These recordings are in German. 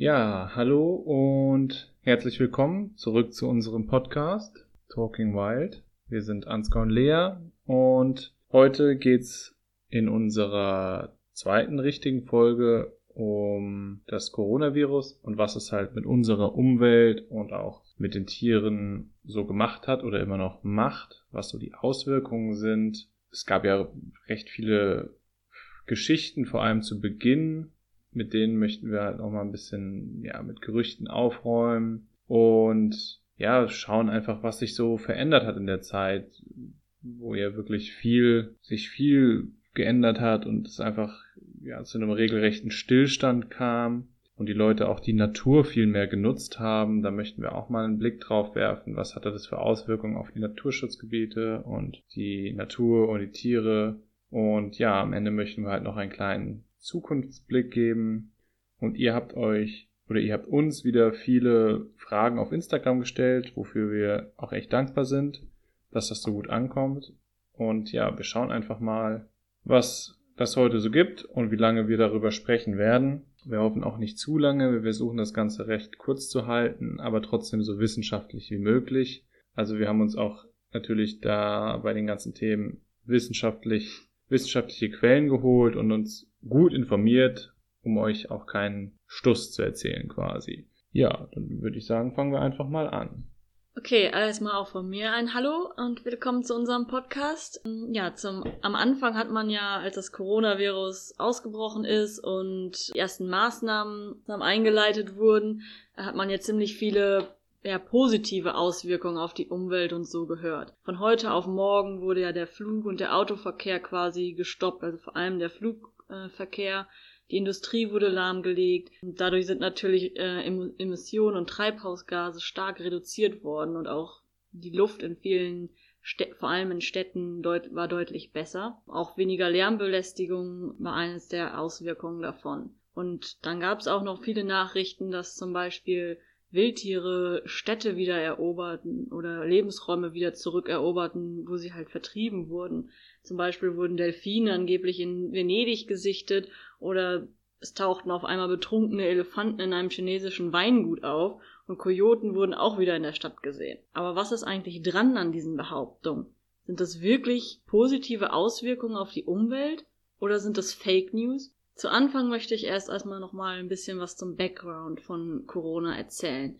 Ja, hallo und herzlich willkommen zurück zu unserem Podcast Talking Wild. Wir sind Ansgar und Lea und heute geht's in unserer zweiten richtigen Folge um das Coronavirus und was es halt mit unserer Umwelt und auch mit den Tieren so gemacht hat oder immer noch macht, was so die Auswirkungen sind. Es gab ja recht viele Geschichten, vor allem zu Beginn, mit denen möchten wir halt auch mal ein bisschen, ja, mit Gerüchten aufräumen und ja, schauen einfach, was sich so verändert hat in der Zeit, wo ja wirklich viel, sich viel geändert hat und es einfach ja, zu einem regelrechten Stillstand kam und die Leute auch die Natur viel mehr genutzt haben. Da möchten wir auch mal einen Blick drauf werfen. Was hatte das für Auswirkungen auf die Naturschutzgebiete und die Natur und die Tiere? Und ja, am Ende möchten wir halt noch einen kleinen Zukunftsblick geben. Und ihr habt euch oder ihr habt uns wieder viele Fragen auf Instagram gestellt, wofür wir auch echt dankbar sind, dass das so gut ankommt. Und ja, wir schauen einfach mal, was das heute so gibt und wie lange wir darüber sprechen werden. Wir hoffen auch nicht zu lange. Wir versuchen das Ganze recht kurz zu halten, aber trotzdem so wissenschaftlich wie möglich. Also wir haben uns auch natürlich da bei den ganzen Themen wissenschaftlich, wissenschaftliche Quellen geholt und uns gut informiert, um euch auch keinen Stuss zu erzählen quasi. Ja, dann würde ich sagen, fangen wir einfach mal an. Okay, alles mal auch von mir ein Hallo und willkommen zu unserem Podcast. Ja, zum, am Anfang hat man ja, als das Coronavirus ausgebrochen ist und die ersten Maßnahmen eingeleitet wurden, hat man ja ziemlich viele ja, positive Auswirkungen auf die Umwelt und so gehört. Von heute auf morgen wurde ja der Flug- und der Autoverkehr quasi gestoppt, also vor allem der Flugverkehr. Die Industrie wurde lahmgelegt. Dadurch sind natürlich äh, Emissionen und Treibhausgase stark reduziert worden und auch die Luft in vielen Städten, vor allem in Städten deut war deutlich besser. Auch weniger Lärmbelästigung war eines der Auswirkungen davon. Und dann gab es auch noch viele Nachrichten, dass zum Beispiel Wildtiere Städte wieder eroberten oder Lebensräume wieder zurückeroberten, wo sie halt vertrieben wurden. Zum Beispiel wurden Delfine angeblich in Venedig gesichtet oder es tauchten auf einmal betrunkene Elefanten in einem chinesischen Weingut auf und Kojoten wurden auch wieder in der Stadt gesehen. Aber was ist eigentlich dran an diesen Behauptungen? Sind das wirklich positive Auswirkungen auf die Umwelt oder sind das Fake News? Zu Anfang möchte ich erst erstmal nochmal ein bisschen was zum Background von Corona erzählen.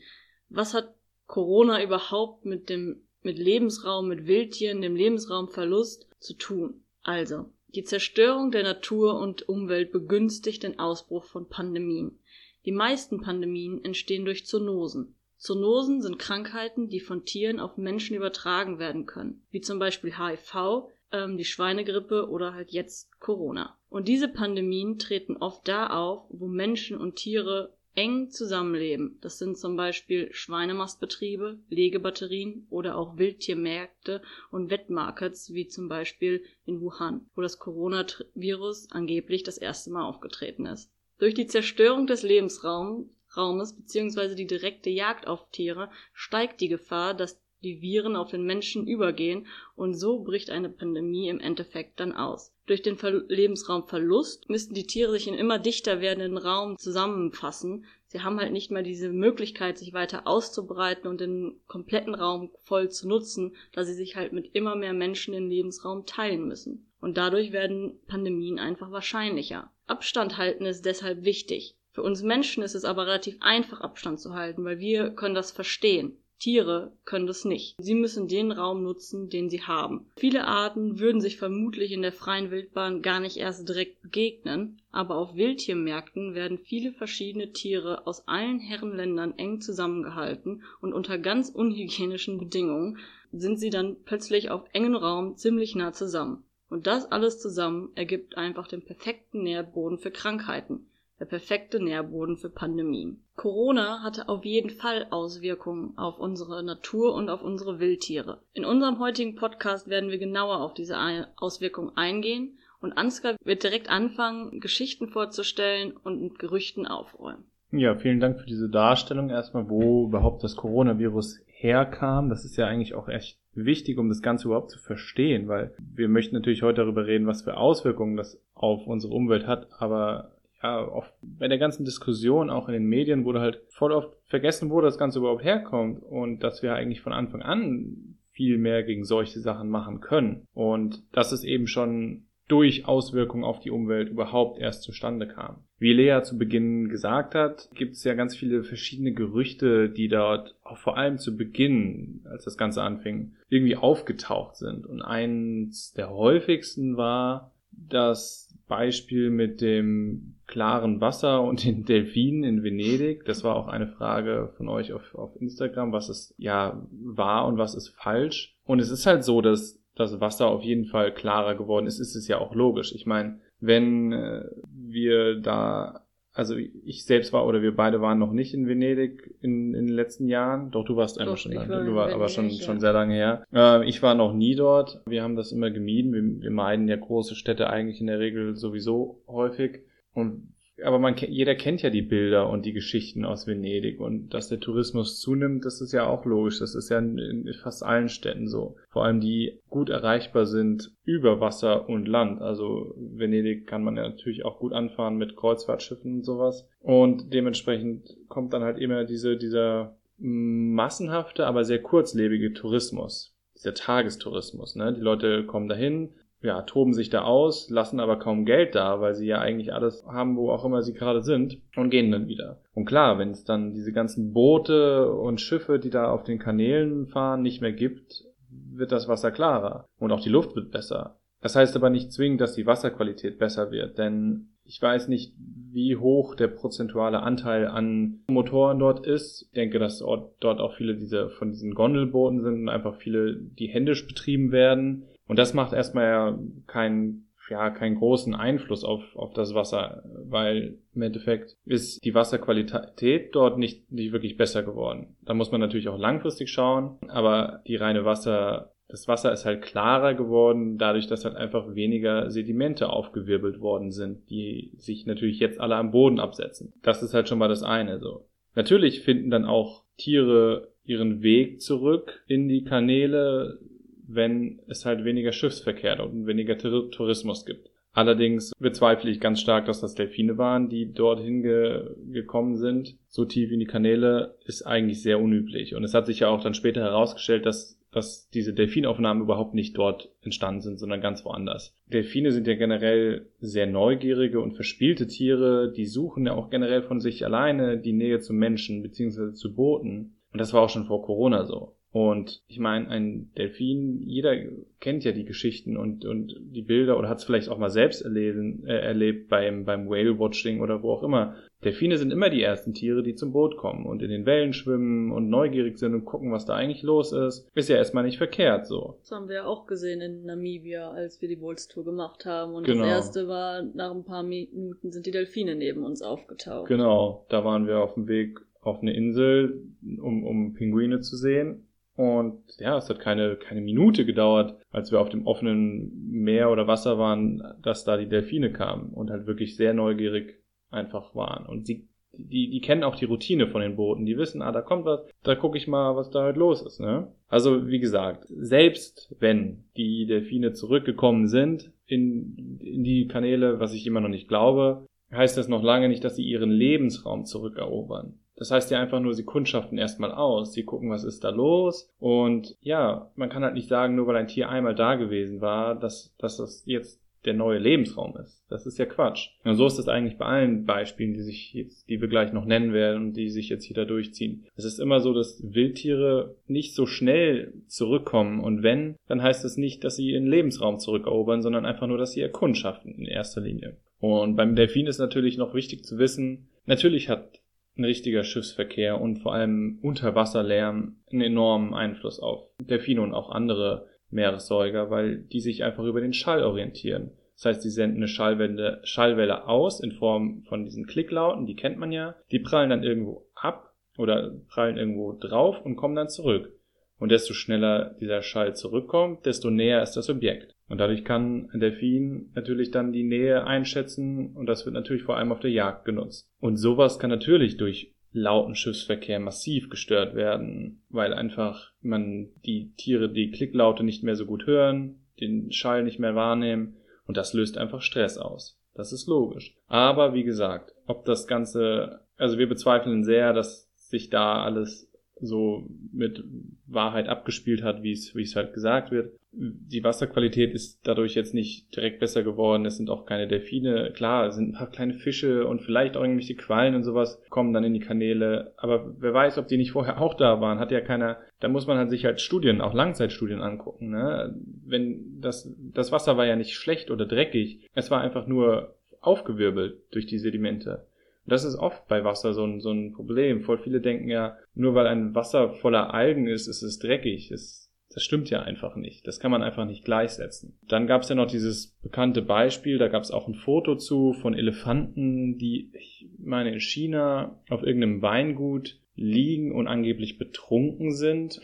Was hat Corona überhaupt mit dem mit Lebensraum, mit Wildtieren, dem Lebensraumverlust zu tun? Also, die Zerstörung der Natur und Umwelt begünstigt den Ausbruch von Pandemien. Die meisten Pandemien entstehen durch Zoonosen. Zoonosen sind Krankheiten, die von Tieren auf Menschen übertragen werden können, wie zum Beispiel HIV, ähm, die Schweinegrippe oder halt jetzt Corona. Und diese Pandemien treten oft da auf, wo Menschen und Tiere eng zusammenleben. Das sind zum Beispiel Schweinemastbetriebe, Legebatterien oder auch Wildtiermärkte und Wettmarkets, wie zum Beispiel in Wuhan, wo das Coronavirus angeblich das erste Mal aufgetreten ist. Durch die Zerstörung des Lebensraumes bzw. die direkte Jagd auf Tiere steigt die Gefahr, dass die Viren auf den Menschen übergehen und so bricht eine Pandemie im Endeffekt dann aus. Durch den Ver Lebensraumverlust müssten die Tiere sich in immer dichter werdenden Raum zusammenfassen. Sie haben halt nicht mehr diese Möglichkeit, sich weiter auszubreiten und den kompletten Raum voll zu nutzen, da sie sich halt mit immer mehr Menschen den Lebensraum teilen müssen. Und dadurch werden Pandemien einfach wahrscheinlicher. Abstand halten ist deshalb wichtig. Für uns Menschen ist es aber relativ einfach, Abstand zu halten, weil wir können das verstehen. Tiere können das nicht. Sie müssen den Raum nutzen, den sie haben. Viele Arten würden sich vermutlich in der freien Wildbahn gar nicht erst direkt begegnen, aber auf Wildtiermärkten werden viele verschiedene Tiere aus allen Herrenländern eng zusammengehalten und unter ganz unhygienischen Bedingungen sind sie dann plötzlich auf engen Raum ziemlich nah zusammen. Und das alles zusammen ergibt einfach den perfekten Nährboden für Krankheiten der perfekte Nährboden für Pandemien. Corona hatte auf jeden Fall Auswirkungen auf unsere Natur und auf unsere Wildtiere. In unserem heutigen Podcast werden wir genauer auf diese Auswirkungen eingehen und Ansgar wird direkt anfangen, Geschichten vorzustellen und mit Gerüchten aufräumen. Ja, vielen Dank für diese Darstellung erstmal, wo überhaupt das Coronavirus herkam. Das ist ja eigentlich auch echt wichtig, um das Ganze überhaupt zu verstehen, weil wir möchten natürlich heute darüber reden, was für Auswirkungen das auf unsere Umwelt hat, aber ja, oft bei der ganzen Diskussion, auch in den Medien, wurde halt voll oft vergessen, wo das Ganze überhaupt herkommt und dass wir eigentlich von Anfang an viel mehr gegen solche Sachen machen können. Und dass es eben schon durch Auswirkungen auf die Umwelt überhaupt erst zustande kam. Wie Lea zu Beginn gesagt hat, gibt es ja ganz viele verschiedene Gerüchte, die dort auch vor allem zu Beginn, als das Ganze anfing, irgendwie aufgetaucht sind. Und eins der häufigsten war das Beispiel mit dem klaren Wasser und den Delfinen in Venedig. Das war auch eine Frage von euch auf, auf Instagram, was ist ja wahr und was ist falsch. Und es ist halt so, dass das Wasser auf jeden Fall klarer geworden ist, ist es ja auch logisch. Ich meine, wenn äh, wir da, also ich selbst war oder wir beide waren noch nicht in Venedig in, in den letzten Jahren. Doch, du warst einfach schon da. Du warst aber schon, ja. schon sehr lange her. Äh, ich war noch nie dort. Wir haben das immer gemieden. Wir, wir meiden ja große Städte eigentlich in der Regel sowieso häufig. Und aber man jeder kennt ja die Bilder und die Geschichten aus Venedig und dass der Tourismus zunimmt, das ist ja auch logisch. Das ist ja in fast allen Städten so. Vor allem die gut erreichbar sind über Wasser und Land. Also Venedig kann man ja natürlich auch gut anfahren mit Kreuzfahrtschiffen und sowas. Und dementsprechend kommt dann halt immer diese, dieser massenhafte, aber sehr kurzlebige Tourismus. Dieser Tagestourismus, ne? Die Leute kommen dahin, ja, toben sich da aus, lassen aber kaum Geld da, weil sie ja eigentlich alles haben, wo auch immer sie gerade sind und gehen dann wieder. Und klar, wenn es dann diese ganzen Boote und Schiffe, die da auf den Kanälen fahren, nicht mehr gibt, wird das Wasser klarer und auch die Luft wird besser. Das heißt aber nicht zwingend, dass die Wasserqualität besser wird, denn ich weiß nicht, wie hoch der prozentuale Anteil an Motoren dort ist. Ich denke, dass dort auch viele dieser von diesen Gondelbooten sind und einfach viele, die händisch betrieben werden. Und das macht erstmal ja keinen ja, keinen großen Einfluss auf, auf das Wasser, weil im Endeffekt ist die Wasserqualität dort nicht, nicht wirklich besser geworden. Da muss man natürlich auch langfristig schauen, aber die reine Wasser, das Wasser ist halt klarer geworden, dadurch, dass halt einfach weniger Sedimente aufgewirbelt worden sind, die sich natürlich jetzt alle am Boden absetzen. Das ist halt schon mal das eine, so. Natürlich finden dann auch Tiere ihren Weg zurück in die Kanäle, wenn es halt weniger Schiffsverkehr und weniger Tourismus gibt. Allerdings bezweifle ich ganz stark, dass das Delfine waren, die dorthin ge gekommen sind. So tief in die Kanäle ist eigentlich sehr unüblich. Und es hat sich ja auch dann später herausgestellt, dass, dass diese Delfinaufnahmen überhaupt nicht dort entstanden sind, sondern ganz woanders. Delfine sind ja generell sehr neugierige und verspielte Tiere. Die suchen ja auch generell von sich alleine die Nähe zu Menschen bzw. zu Booten. Und das war auch schon vor Corona so. Und ich meine, ein Delfin, jeder kennt ja die Geschichten und, und die Bilder oder hat es vielleicht auch mal selbst erlesen, äh, erlebt beim, beim Whale-Watching oder wo auch immer. Delfine sind immer die ersten Tiere, die zum Boot kommen und in den Wellen schwimmen und neugierig sind und gucken, was da eigentlich los ist. Ist ja erstmal nicht verkehrt so. Das haben wir ja auch gesehen in Namibia, als wir die Bolztour gemacht haben. Und genau. das erste war, nach ein paar Minuten sind die Delfine neben uns aufgetaucht. Genau, da waren wir auf dem Weg auf eine Insel, um, um Pinguine zu sehen. Und ja, es hat keine, keine Minute gedauert, als wir auf dem offenen Meer oder Wasser waren, dass da die Delfine kamen und halt wirklich sehr neugierig einfach waren. Und sie, die, die kennen auch die Routine von den Booten. Die wissen, ah, da kommt was, da gucke ich mal, was da halt los ist, ne? Also, wie gesagt, selbst wenn die Delfine zurückgekommen sind in, in die Kanäle, was ich immer noch nicht glaube, heißt das noch lange nicht, dass sie ihren Lebensraum zurückerobern. Das heißt ja einfach nur, sie kundschaften erstmal aus, sie gucken, was ist da los. Und ja, man kann halt nicht sagen, nur weil ein Tier einmal da gewesen war, dass, dass das jetzt der neue Lebensraum ist. Das ist ja Quatsch. Und so ist es eigentlich bei allen Beispielen, die sich jetzt, die wir gleich noch nennen werden und die sich jetzt hier da durchziehen. Es ist immer so, dass Wildtiere nicht so schnell zurückkommen und wenn, dann heißt es nicht, dass sie ihren Lebensraum zurückerobern, sondern einfach nur, dass sie erkundschaften in erster Linie. Und beim Delfin ist natürlich noch wichtig zu wissen, natürlich hat ein richtiger Schiffsverkehr und vor allem Unterwasserlärm einen enormen Einfluss auf Delfine und auch andere Meeressäuger, weil die sich einfach über den Schall orientieren. Das heißt, sie senden eine Schallwelle, Schallwelle aus in Form von diesen Klicklauten, die kennt man ja. Die prallen dann irgendwo ab oder prallen irgendwo drauf und kommen dann zurück. Und desto schneller dieser Schall zurückkommt, desto näher ist das Objekt. Und dadurch kann ein Delfin natürlich dann die Nähe einschätzen und das wird natürlich vor allem auf der Jagd genutzt. Und sowas kann natürlich durch lauten Schiffsverkehr massiv gestört werden, weil einfach man die Tiere die Klicklaute nicht mehr so gut hören, den Schall nicht mehr wahrnehmen und das löst einfach Stress aus. Das ist logisch. Aber wie gesagt, ob das Ganze, also wir bezweifeln sehr, dass sich da alles so mit Wahrheit abgespielt hat, wie es, wie es halt gesagt wird. Die Wasserqualität ist dadurch jetzt nicht direkt besser geworden. Es sind auch keine Delfine. Klar, es sind ein paar kleine Fische und vielleicht auch irgendwelche Quallen und sowas kommen dann in die Kanäle. Aber wer weiß, ob die nicht vorher auch da waren, hat ja keiner, da muss man halt sich halt Studien, auch Langzeitstudien angucken, ne? Wenn das, das Wasser war ja nicht schlecht oder dreckig. Es war einfach nur aufgewirbelt durch die Sedimente. Das ist oft bei Wasser so ein, so ein Problem. Voll viele denken ja, nur weil ein Wasser voller Algen ist, ist es dreckig. Das, das stimmt ja einfach nicht. Das kann man einfach nicht gleichsetzen. Dann gab es ja noch dieses bekannte Beispiel, da gab es auch ein Foto zu von Elefanten, die, ich meine, in China auf irgendeinem Weingut liegen und angeblich betrunken sind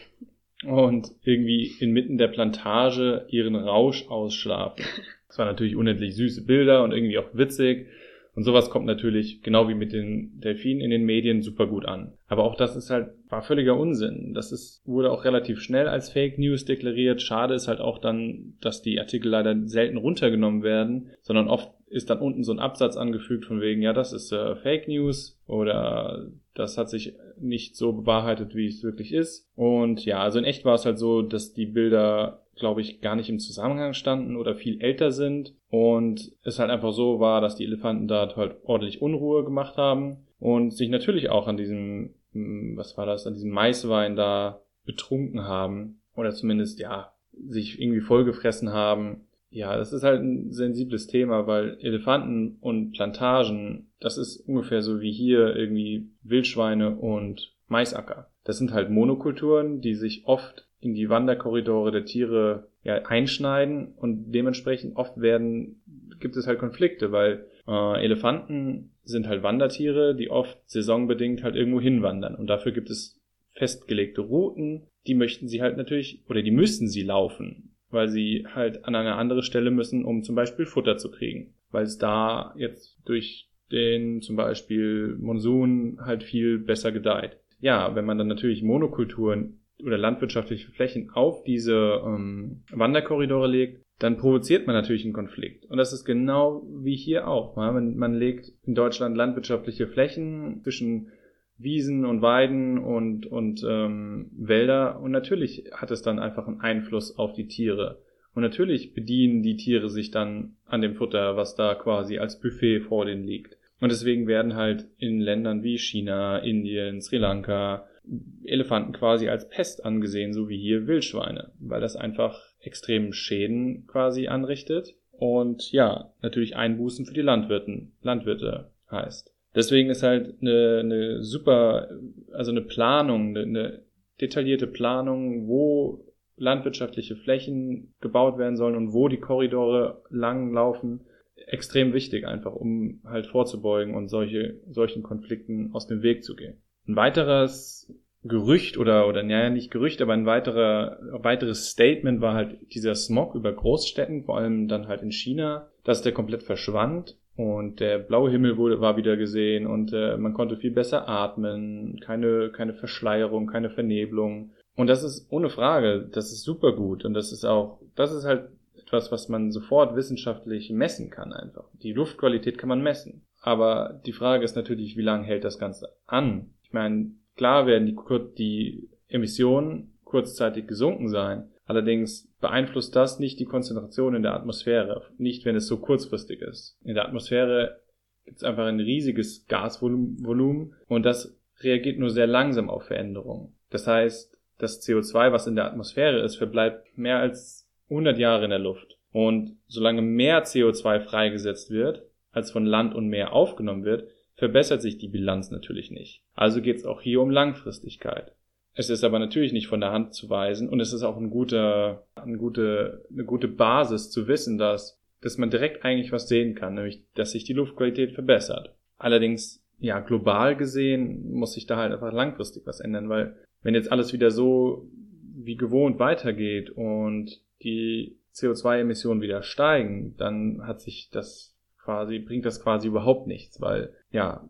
und irgendwie inmitten der Plantage ihren Rausch ausschlafen. Das waren natürlich unendlich süße Bilder und irgendwie auch witzig. Und sowas kommt natürlich, genau wie mit den Delfinen in den Medien, super gut an. Aber auch das ist halt, war völliger Unsinn. Das ist, wurde auch relativ schnell als Fake News deklariert. Schade ist halt auch dann, dass die Artikel leider selten runtergenommen werden, sondern oft ist dann unten so ein Absatz angefügt von wegen, ja, das ist äh, Fake News oder das hat sich nicht so bewahrheitet, wie es wirklich ist. Und ja, also in echt war es halt so, dass die Bilder glaube ich, gar nicht im Zusammenhang standen oder viel älter sind und es halt einfach so war, dass die Elefanten dort halt ordentlich Unruhe gemacht haben und sich natürlich auch an diesem, hm, was war das, an diesem Maiswein da betrunken haben oder zumindest, ja, sich irgendwie vollgefressen haben. Ja, das ist halt ein sensibles Thema, weil Elefanten und Plantagen, das ist ungefähr so wie hier irgendwie Wildschweine und Maisacker. Das sind halt Monokulturen, die sich oft in die Wanderkorridore der Tiere ja, einschneiden und dementsprechend oft werden, gibt es halt Konflikte, weil äh, Elefanten sind halt Wandertiere, die oft saisonbedingt halt irgendwo hinwandern und dafür gibt es festgelegte Routen, die möchten sie halt natürlich oder die müssen sie laufen, weil sie halt an eine andere Stelle müssen, um zum Beispiel Futter zu kriegen, weil es da jetzt durch den zum Beispiel Monsun halt viel besser gedeiht. Ja, wenn man dann natürlich Monokulturen oder landwirtschaftliche Flächen auf diese ähm, Wanderkorridore legt, dann provoziert man natürlich einen Konflikt. Und das ist genau wie hier auch. Man, man legt in Deutschland landwirtschaftliche Flächen zwischen Wiesen und Weiden und, und ähm, Wälder und natürlich hat es dann einfach einen Einfluss auf die Tiere. Und natürlich bedienen die Tiere sich dann an dem Futter, was da quasi als Buffet vor denen liegt. Und deswegen werden halt in Ländern wie China, Indien, Sri Lanka, Elefanten quasi als Pest angesehen, so wie hier Wildschweine, weil das einfach extremen Schäden quasi anrichtet und ja, natürlich Einbußen für die Landwirten, Landwirte heißt. Deswegen ist halt eine, eine super, also eine Planung, eine, eine detaillierte Planung, wo landwirtschaftliche Flächen gebaut werden sollen und wo die Korridore lang laufen, extrem wichtig einfach, um halt vorzubeugen und solche, solchen Konflikten aus dem Weg zu gehen. Ein weiteres Gerücht oder, oder, naja, nicht Gerücht, aber ein weiterer, weiteres Statement war halt dieser Smog über Großstädten, vor allem dann halt in China, dass der komplett verschwand und der blaue Himmel wurde, war wieder gesehen und äh, man konnte viel besser atmen, keine, keine Verschleierung, keine Vernebelung. Und das ist ohne Frage, das ist super gut und das ist auch, das ist halt etwas, was man sofort wissenschaftlich messen kann einfach. Die Luftqualität kann man messen. Aber die Frage ist natürlich, wie lange hält das Ganze an? Meine, klar werden die, die Emissionen kurzzeitig gesunken sein. Allerdings beeinflusst das nicht die Konzentration in der Atmosphäre. Nicht, wenn es so kurzfristig ist. In der Atmosphäre gibt es einfach ein riesiges Gasvolumen und das reagiert nur sehr langsam auf Veränderungen. Das heißt, das CO2, was in der Atmosphäre ist, verbleibt mehr als 100 Jahre in der Luft. Und solange mehr CO2 freigesetzt wird, als von Land und Meer aufgenommen wird, verbessert sich die Bilanz natürlich nicht. Also geht es auch hier um Langfristigkeit. Es ist aber natürlich nicht von der Hand zu weisen und es ist auch ein guter, eine, gute, eine gute Basis zu wissen, dass, dass man direkt eigentlich was sehen kann, nämlich dass sich die Luftqualität verbessert. Allerdings, ja, global gesehen muss sich da halt einfach langfristig was ändern, weil wenn jetzt alles wieder so wie gewohnt weitergeht und die CO2-Emissionen wieder steigen, dann hat sich das quasi, bringt das quasi überhaupt nichts, weil ja,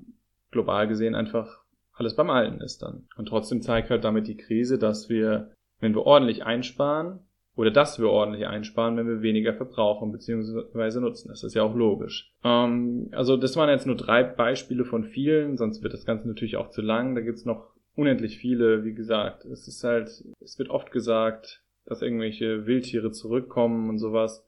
global gesehen einfach alles beim Alten ist dann. Und trotzdem zeigt halt damit die Krise, dass wir, wenn wir ordentlich einsparen, oder dass wir ordentlich einsparen, wenn wir weniger verbrauchen bzw. nutzen. Das ist ja auch logisch. Ähm, also das waren jetzt nur drei Beispiele von vielen, sonst wird das Ganze natürlich auch zu lang. Da gibt's noch unendlich viele, wie gesagt. Es ist halt, es wird oft gesagt, dass irgendwelche Wildtiere zurückkommen und sowas.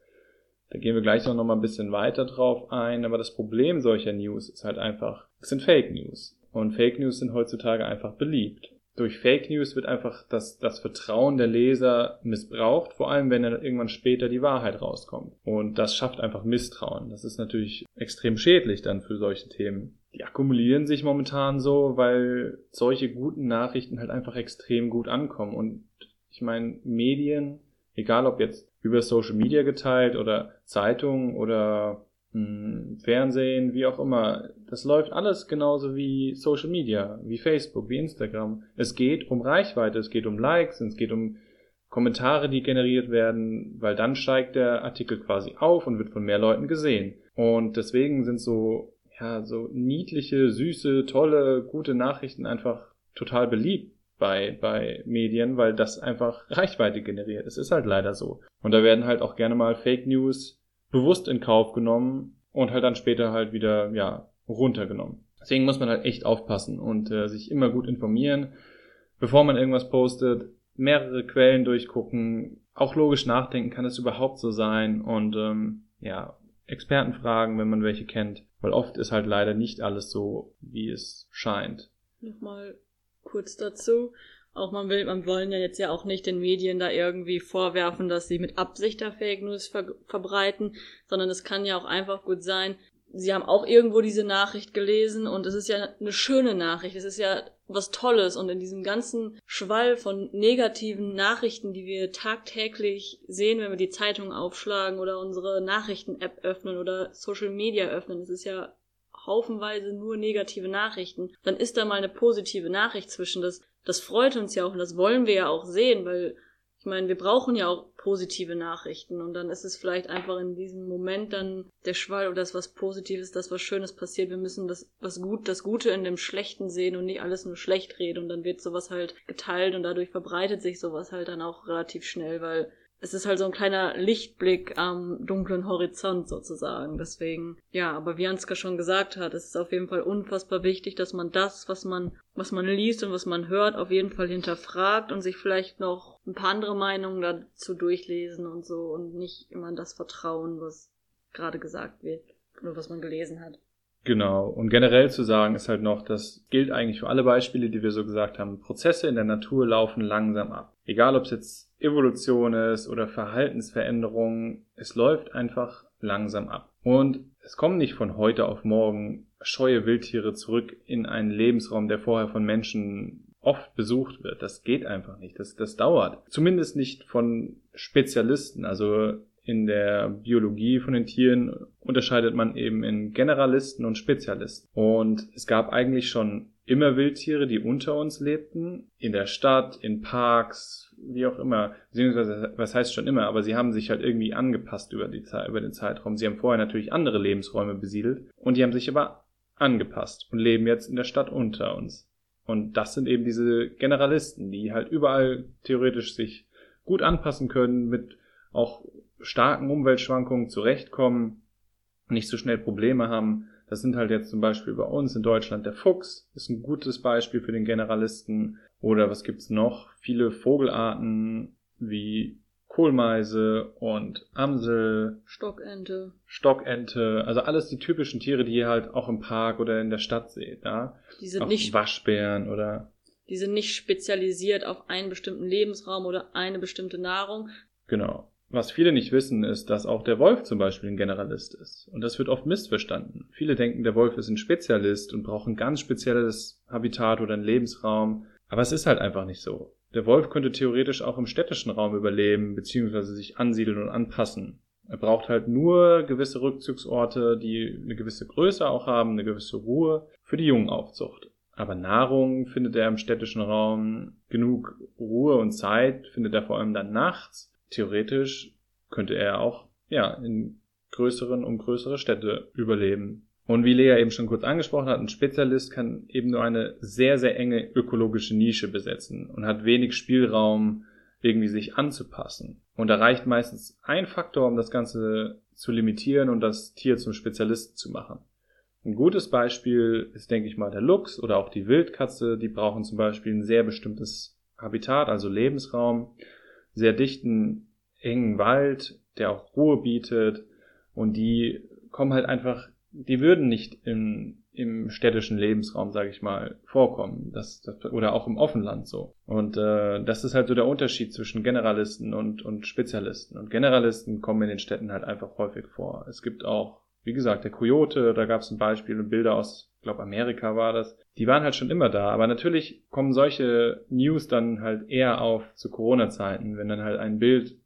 Da gehen wir gleich noch mal ein bisschen weiter drauf ein. Aber das Problem solcher News ist halt einfach, es sind Fake News. Und Fake News sind heutzutage einfach beliebt durch Fake News wird einfach das, das Vertrauen der Leser missbraucht, vor allem wenn dann irgendwann später die Wahrheit rauskommt. Und das schafft einfach Misstrauen. Das ist natürlich extrem schädlich dann für solche Themen. Die akkumulieren sich momentan so, weil solche guten Nachrichten halt einfach extrem gut ankommen. Und ich meine, Medien, egal ob jetzt über Social Media geteilt oder Zeitungen oder hm, Fernsehen, wie auch immer. Das läuft alles genauso wie Social Media, wie Facebook, wie Instagram. Es geht um Reichweite, es geht um Likes, es geht um Kommentare, die generiert werden, weil dann steigt der Artikel quasi auf und wird von mehr Leuten gesehen. Und deswegen sind so, ja, so niedliche, süße, tolle, gute Nachrichten einfach total beliebt bei, bei Medien, weil das einfach Reichweite generiert. Es ist halt leider so. Und da werden halt auch gerne mal Fake News bewusst in Kauf genommen und halt dann später halt wieder, ja, runtergenommen. Deswegen muss man halt echt aufpassen und äh, sich immer gut informieren, bevor man irgendwas postet, mehrere Quellen durchgucken, auch logisch nachdenken, kann es überhaupt so sein und ähm, ja, Experten fragen, wenn man welche kennt, weil oft ist halt leider nicht alles so, wie es scheint. Nochmal kurz dazu. Auch man will, man wollen ja jetzt ja auch nicht den Medien da irgendwie vorwerfen, dass sie mit Absicht da Fake News ver verbreiten, sondern es kann ja auch einfach gut sein, sie haben auch irgendwo diese Nachricht gelesen und es ist ja eine schöne Nachricht, es ist ja was Tolles und in diesem ganzen Schwall von negativen Nachrichten, die wir tagtäglich sehen, wenn wir die Zeitung aufschlagen oder unsere Nachrichten-App öffnen oder Social Media öffnen, es ist ja haufenweise nur negative Nachrichten, dann ist da mal eine positive Nachricht zwischen. Das das freut uns ja auch und das wollen wir ja auch sehen, weil ich meine, wir brauchen ja auch positive Nachrichten und dann ist es vielleicht einfach in diesem Moment dann der Schwall oder das was Positives, das was Schönes passiert. Wir müssen das was gut, das Gute in dem Schlechten sehen und nicht alles nur schlecht reden und dann wird sowas halt geteilt und dadurch verbreitet sich sowas halt dann auch relativ schnell, weil es ist halt so ein kleiner Lichtblick am dunklen Horizont sozusagen. Deswegen, ja, aber wie Ansgar schon gesagt hat, es ist auf jeden Fall unfassbar wichtig, dass man das, was man, was man liest und was man hört, auf jeden Fall hinterfragt und sich vielleicht noch ein paar andere Meinungen dazu durchlesen und so und nicht immer das vertrauen, was gerade gesagt wird oder was man gelesen hat. Genau. Und generell zu sagen ist halt noch, das gilt eigentlich für alle Beispiele, die wir so gesagt haben. Prozesse in der Natur laufen langsam ab. Egal ob es jetzt Evolution ist oder Verhaltensveränderungen, es läuft einfach langsam ab. Und es kommen nicht von heute auf morgen scheue Wildtiere zurück in einen Lebensraum, der vorher von Menschen oft besucht wird. Das geht einfach nicht. Das, das dauert. Zumindest nicht von Spezialisten. Also in der Biologie von den Tieren unterscheidet man eben in Generalisten und Spezialisten. Und es gab eigentlich schon immer Wildtiere, die unter uns lebten, in der Stadt, in Parks, wie auch immer, beziehungsweise was heißt schon immer, aber sie haben sich halt irgendwie angepasst über, die über den Zeitraum. Sie haben vorher natürlich andere Lebensräume besiedelt und die haben sich aber angepasst und leben jetzt in der Stadt unter uns. Und das sind eben diese Generalisten, die halt überall theoretisch sich gut anpassen können, mit auch starken Umweltschwankungen zurechtkommen, nicht so schnell Probleme haben. Das sind halt jetzt zum Beispiel bei uns in Deutschland der Fuchs, ist ein gutes Beispiel für den Generalisten. Oder was gibt's noch? Viele Vogelarten wie Kohlmeise und Amsel. Stockente. Stockente. Also alles die typischen Tiere, die ihr halt auch im Park oder in der Stadt seht, ja. Die sind auch nicht, Waschbären oder. die sind nicht spezialisiert auf einen bestimmten Lebensraum oder eine bestimmte Nahrung. Genau. Was viele nicht wissen, ist, dass auch der Wolf zum Beispiel ein Generalist ist. Und das wird oft missverstanden. Viele denken, der Wolf ist ein Spezialist und braucht ein ganz spezielles Habitat oder einen Lebensraum. Aber es ist halt einfach nicht so. Der Wolf könnte theoretisch auch im städtischen Raum überleben, beziehungsweise sich ansiedeln und anpassen. Er braucht halt nur gewisse Rückzugsorte, die eine gewisse Größe auch haben, eine gewisse Ruhe für die Jungenaufzucht. Aber Nahrung findet er im städtischen Raum, genug Ruhe und Zeit findet er vor allem dann nachts theoretisch könnte er auch, ja, in größeren und größere Städte überleben. Und wie Lea eben schon kurz angesprochen hat, ein Spezialist kann eben nur eine sehr, sehr enge ökologische Nische besetzen und hat wenig Spielraum, irgendwie sich anzupassen. Und da reicht meistens ein Faktor, um das Ganze zu limitieren und das Tier zum Spezialisten zu machen. Ein gutes Beispiel ist, denke ich mal, der Luchs oder auch die Wildkatze. Die brauchen zum Beispiel ein sehr bestimmtes Habitat, also Lebensraum, sehr dichten, engen Wald, der auch Ruhe bietet. Und die kommen halt einfach, die würden nicht in, im städtischen Lebensraum, sage ich mal, vorkommen. Das, das, oder auch im Offenland so. Und äh, das ist halt so der Unterschied zwischen Generalisten und, und Spezialisten. Und Generalisten kommen in den Städten halt einfach häufig vor. Es gibt auch, wie gesagt, der Coyote, da gab es ein Beispiel und Bilder aus, glaube, Amerika war das. Die waren halt schon immer da. Aber natürlich kommen solche News dann halt eher auf zu Corona-Zeiten, wenn dann halt ein Bild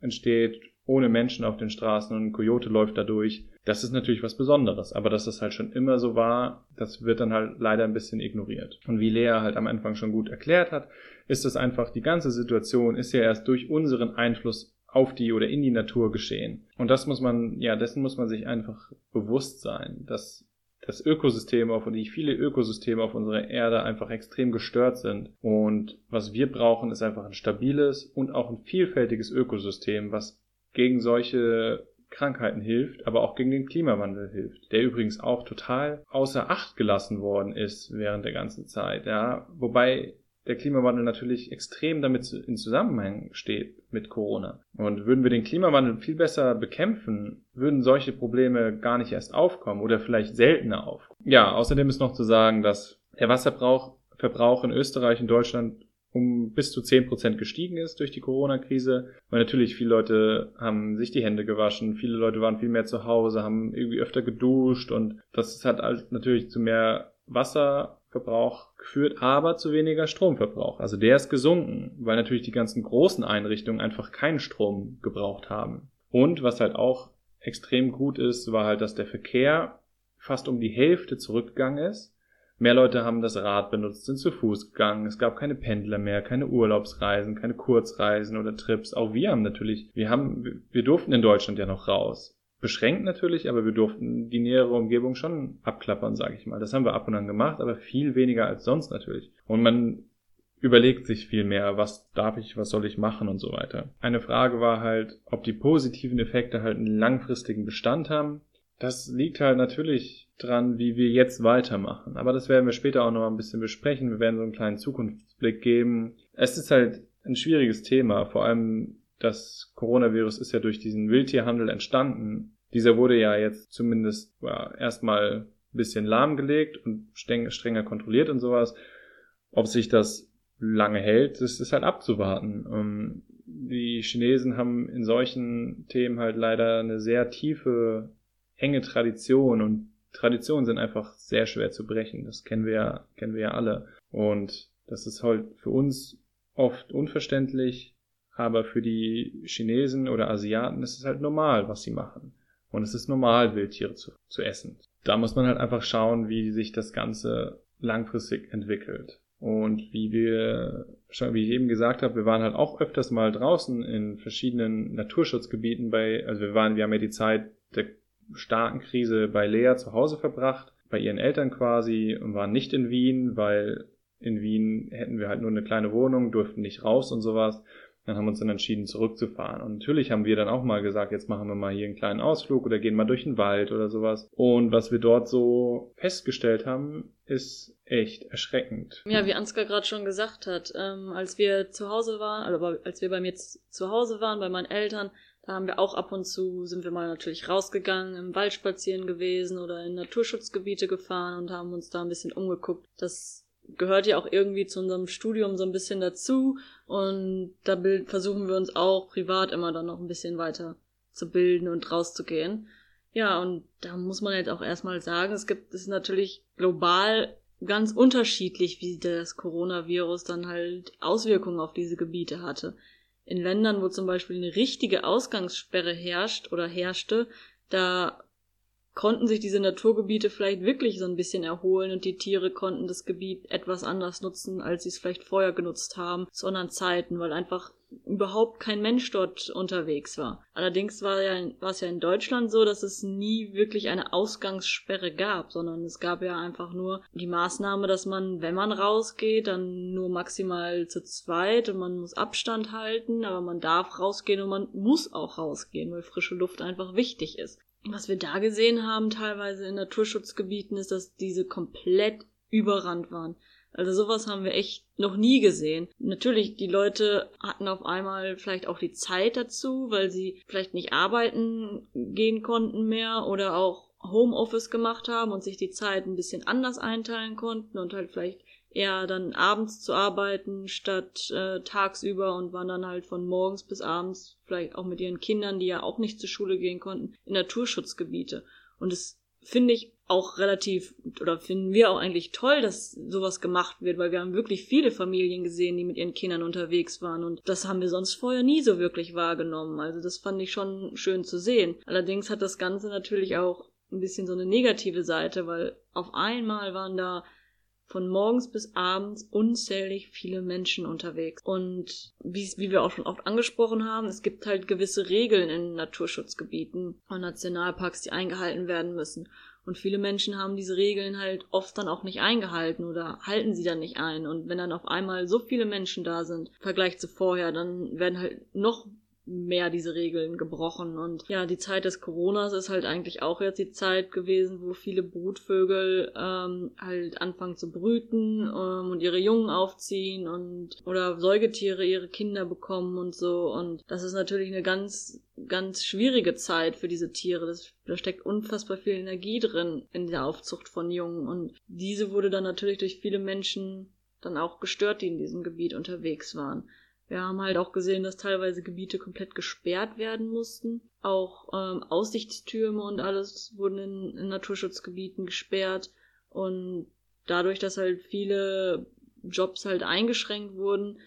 entsteht ohne Menschen auf den Straßen und ein Coyote läuft da durch. Das ist natürlich was Besonderes, aber dass das halt schon immer so war, das wird dann halt leider ein bisschen ignoriert. Und wie Lea halt am Anfang schon gut erklärt hat, ist es einfach, die ganze Situation ist ja erst durch unseren Einfluss auf die oder in die Natur geschehen. Und das muss man, ja, dessen muss man sich einfach bewusst sein, dass das Ökosystem auf und die viele Ökosysteme auf unserer Erde einfach extrem gestört sind. Und was wir brauchen, ist einfach ein stabiles und auch ein vielfältiges Ökosystem, was gegen solche Krankheiten hilft, aber auch gegen den Klimawandel hilft, der übrigens auch total außer Acht gelassen worden ist während der ganzen Zeit, ja, wobei der Klimawandel natürlich extrem damit in Zusammenhang steht mit Corona. Und würden wir den Klimawandel viel besser bekämpfen, würden solche Probleme gar nicht erst aufkommen oder vielleicht seltener aufkommen. Ja, außerdem ist noch zu sagen, dass der Wasserverbrauch in Österreich und Deutschland um bis zu zehn Prozent gestiegen ist durch die Corona-Krise, weil natürlich viele Leute haben sich die Hände gewaschen, viele Leute waren viel mehr zu Hause, haben irgendwie öfter geduscht und das hat halt natürlich zu mehr Wasserverbrauch geführt, aber zu weniger Stromverbrauch. Also der ist gesunken, weil natürlich die ganzen großen Einrichtungen einfach keinen Strom gebraucht haben. Und was halt auch extrem gut ist, war halt, dass der Verkehr fast um die Hälfte zurückgegangen ist Mehr Leute haben das Rad benutzt, sind zu Fuß gegangen. Es gab keine Pendler mehr, keine Urlaubsreisen, keine Kurzreisen oder Trips. Auch wir haben natürlich, wir haben, wir durften in Deutschland ja noch raus. Beschränkt natürlich, aber wir durften die nähere Umgebung schon abklappern, sage ich mal. Das haben wir ab und an gemacht, aber viel weniger als sonst natürlich. Und man überlegt sich viel mehr, was darf ich, was soll ich machen und so weiter. Eine Frage war halt, ob die positiven Effekte halt einen langfristigen Bestand haben. Das liegt halt natürlich dran, wie wir jetzt weitermachen. Aber das werden wir später auch noch ein bisschen besprechen. Wir werden so einen kleinen Zukunftsblick geben. Es ist halt ein schwieriges Thema. Vor allem das Coronavirus ist ja durch diesen Wildtierhandel entstanden. Dieser wurde ja jetzt zumindest ja, erstmal ein bisschen lahmgelegt und strenger kontrolliert und sowas. Ob sich das lange hält, das ist halt abzuwarten. Ähm, die Chinesen haben in solchen Themen halt leider eine sehr tiefe, enge Tradition und Traditionen sind einfach sehr schwer zu brechen. Das kennen wir ja, kennen wir ja alle. Und das ist halt für uns oft unverständlich, aber für die Chinesen oder Asiaten ist es halt normal, was sie machen. Und es ist normal, Wildtiere zu, zu essen. Da muss man halt einfach schauen, wie sich das Ganze langfristig entwickelt. Und wie wir wie ich eben gesagt habe, wir waren halt auch öfters mal draußen in verschiedenen Naturschutzgebieten bei, also wir waren, wir haben ja die Zeit der starken Krise bei Lea zu Hause verbracht, bei ihren Eltern quasi und waren nicht in Wien, weil in Wien hätten wir halt nur eine kleine Wohnung, durften nicht raus und sowas. Dann haben wir uns dann entschieden, zurückzufahren. Und natürlich haben wir dann auch mal gesagt, jetzt machen wir mal hier einen kleinen Ausflug oder gehen mal durch den Wald oder sowas. Und was wir dort so festgestellt haben, ist echt erschreckend. Ja, wie Ansgar gerade schon gesagt hat, ähm, als wir zu Hause waren, also als wir bei mir zu Hause waren, bei meinen Eltern, da haben wir auch ab und zu, sind wir mal natürlich rausgegangen, im Wald spazieren gewesen oder in Naturschutzgebiete gefahren und haben uns da ein bisschen umgeguckt. Das gehört ja auch irgendwie zu unserem Studium so ein bisschen dazu und da versuchen wir uns auch privat immer dann noch ein bisschen weiter zu bilden und rauszugehen. Ja, und da muss man jetzt auch erstmal sagen, es gibt, es natürlich global ganz unterschiedlich, wie das Coronavirus dann halt Auswirkungen auf diese Gebiete hatte in Ländern, wo zum Beispiel eine richtige Ausgangssperre herrscht oder herrschte, da konnten sich diese Naturgebiete vielleicht wirklich so ein bisschen erholen und die Tiere konnten das Gebiet etwas anders nutzen, als sie es vielleicht vorher genutzt haben, zu anderen Zeiten, weil einfach überhaupt kein Mensch dort unterwegs war. Allerdings war, ja, war es ja in Deutschland so, dass es nie wirklich eine Ausgangssperre gab, sondern es gab ja einfach nur die Maßnahme, dass man, wenn man rausgeht, dann nur maximal zu zweit und man muss Abstand halten, aber man darf rausgehen und man muss auch rausgehen, weil frische Luft einfach wichtig ist. Was wir da gesehen haben, teilweise in Naturschutzgebieten, ist, dass diese komplett überrannt waren. Also sowas haben wir echt noch nie gesehen. Natürlich, die Leute hatten auf einmal vielleicht auch die Zeit dazu, weil sie vielleicht nicht arbeiten gehen konnten mehr oder auch Homeoffice gemacht haben und sich die Zeit ein bisschen anders einteilen konnten und halt vielleicht eher dann abends zu arbeiten statt äh, tagsüber und waren dann halt von morgens bis abends vielleicht auch mit ihren Kindern, die ja auch nicht zur Schule gehen konnten, in Naturschutzgebiete. Und es finde ich auch relativ, oder finden wir auch eigentlich toll, dass sowas gemacht wird, weil wir haben wirklich viele Familien gesehen, die mit ihren Kindern unterwegs waren und das haben wir sonst vorher nie so wirklich wahrgenommen. Also das fand ich schon schön zu sehen. Allerdings hat das Ganze natürlich auch ein bisschen so eine negative Seite, weil auf einmal waren da von morgens bis abends unzählig viele Menschen unterwegs. Und wie, wie wir auch schon oft angesprochen haben, es gibt halt gewisse Regeln in Naturschutzgebieten und Nationalparks, die eingehalten werden müssen. Und viele Menschen haben diese Regeln halt oft dann auch nicht eingehalten oder halten sie dann nicht ein. Und wenn dann auf einmal so viele Menschen da sind, im Vergleich zu vorher, dann werden halt noch mehr diese Regeln gebrochen. Und ja, die Zeit des Coronas ist halt eigentlich auch jetzt die Zeit gewesen, wo viele Brutvögel ähm, halt anfangen zu brüten ähm, und ihre Jungen aufziehen und oder Säugetiere ihre Kinder bekommen und so. Und das ist natürlich eine ganz, ganz schwierige Zeit für diese Tiere. Das, da steckt unfassbar viel Energie drin in der Aufzucht von Jungen. Und diese wurde dann natürlich durch viele Menschen dann auch gestört, die in diesem Gebiet unterwegs waren. Wir haben halt auch gesehen, dass teilweise Gebiete komplett gesperrt werden mussten. Auch ähm, Aussichtstürme und alles wurden in, in Naturschutzgebieten gesperrt. Und dadurch, dass halt viele Jobs halt eingeschränkt wurden,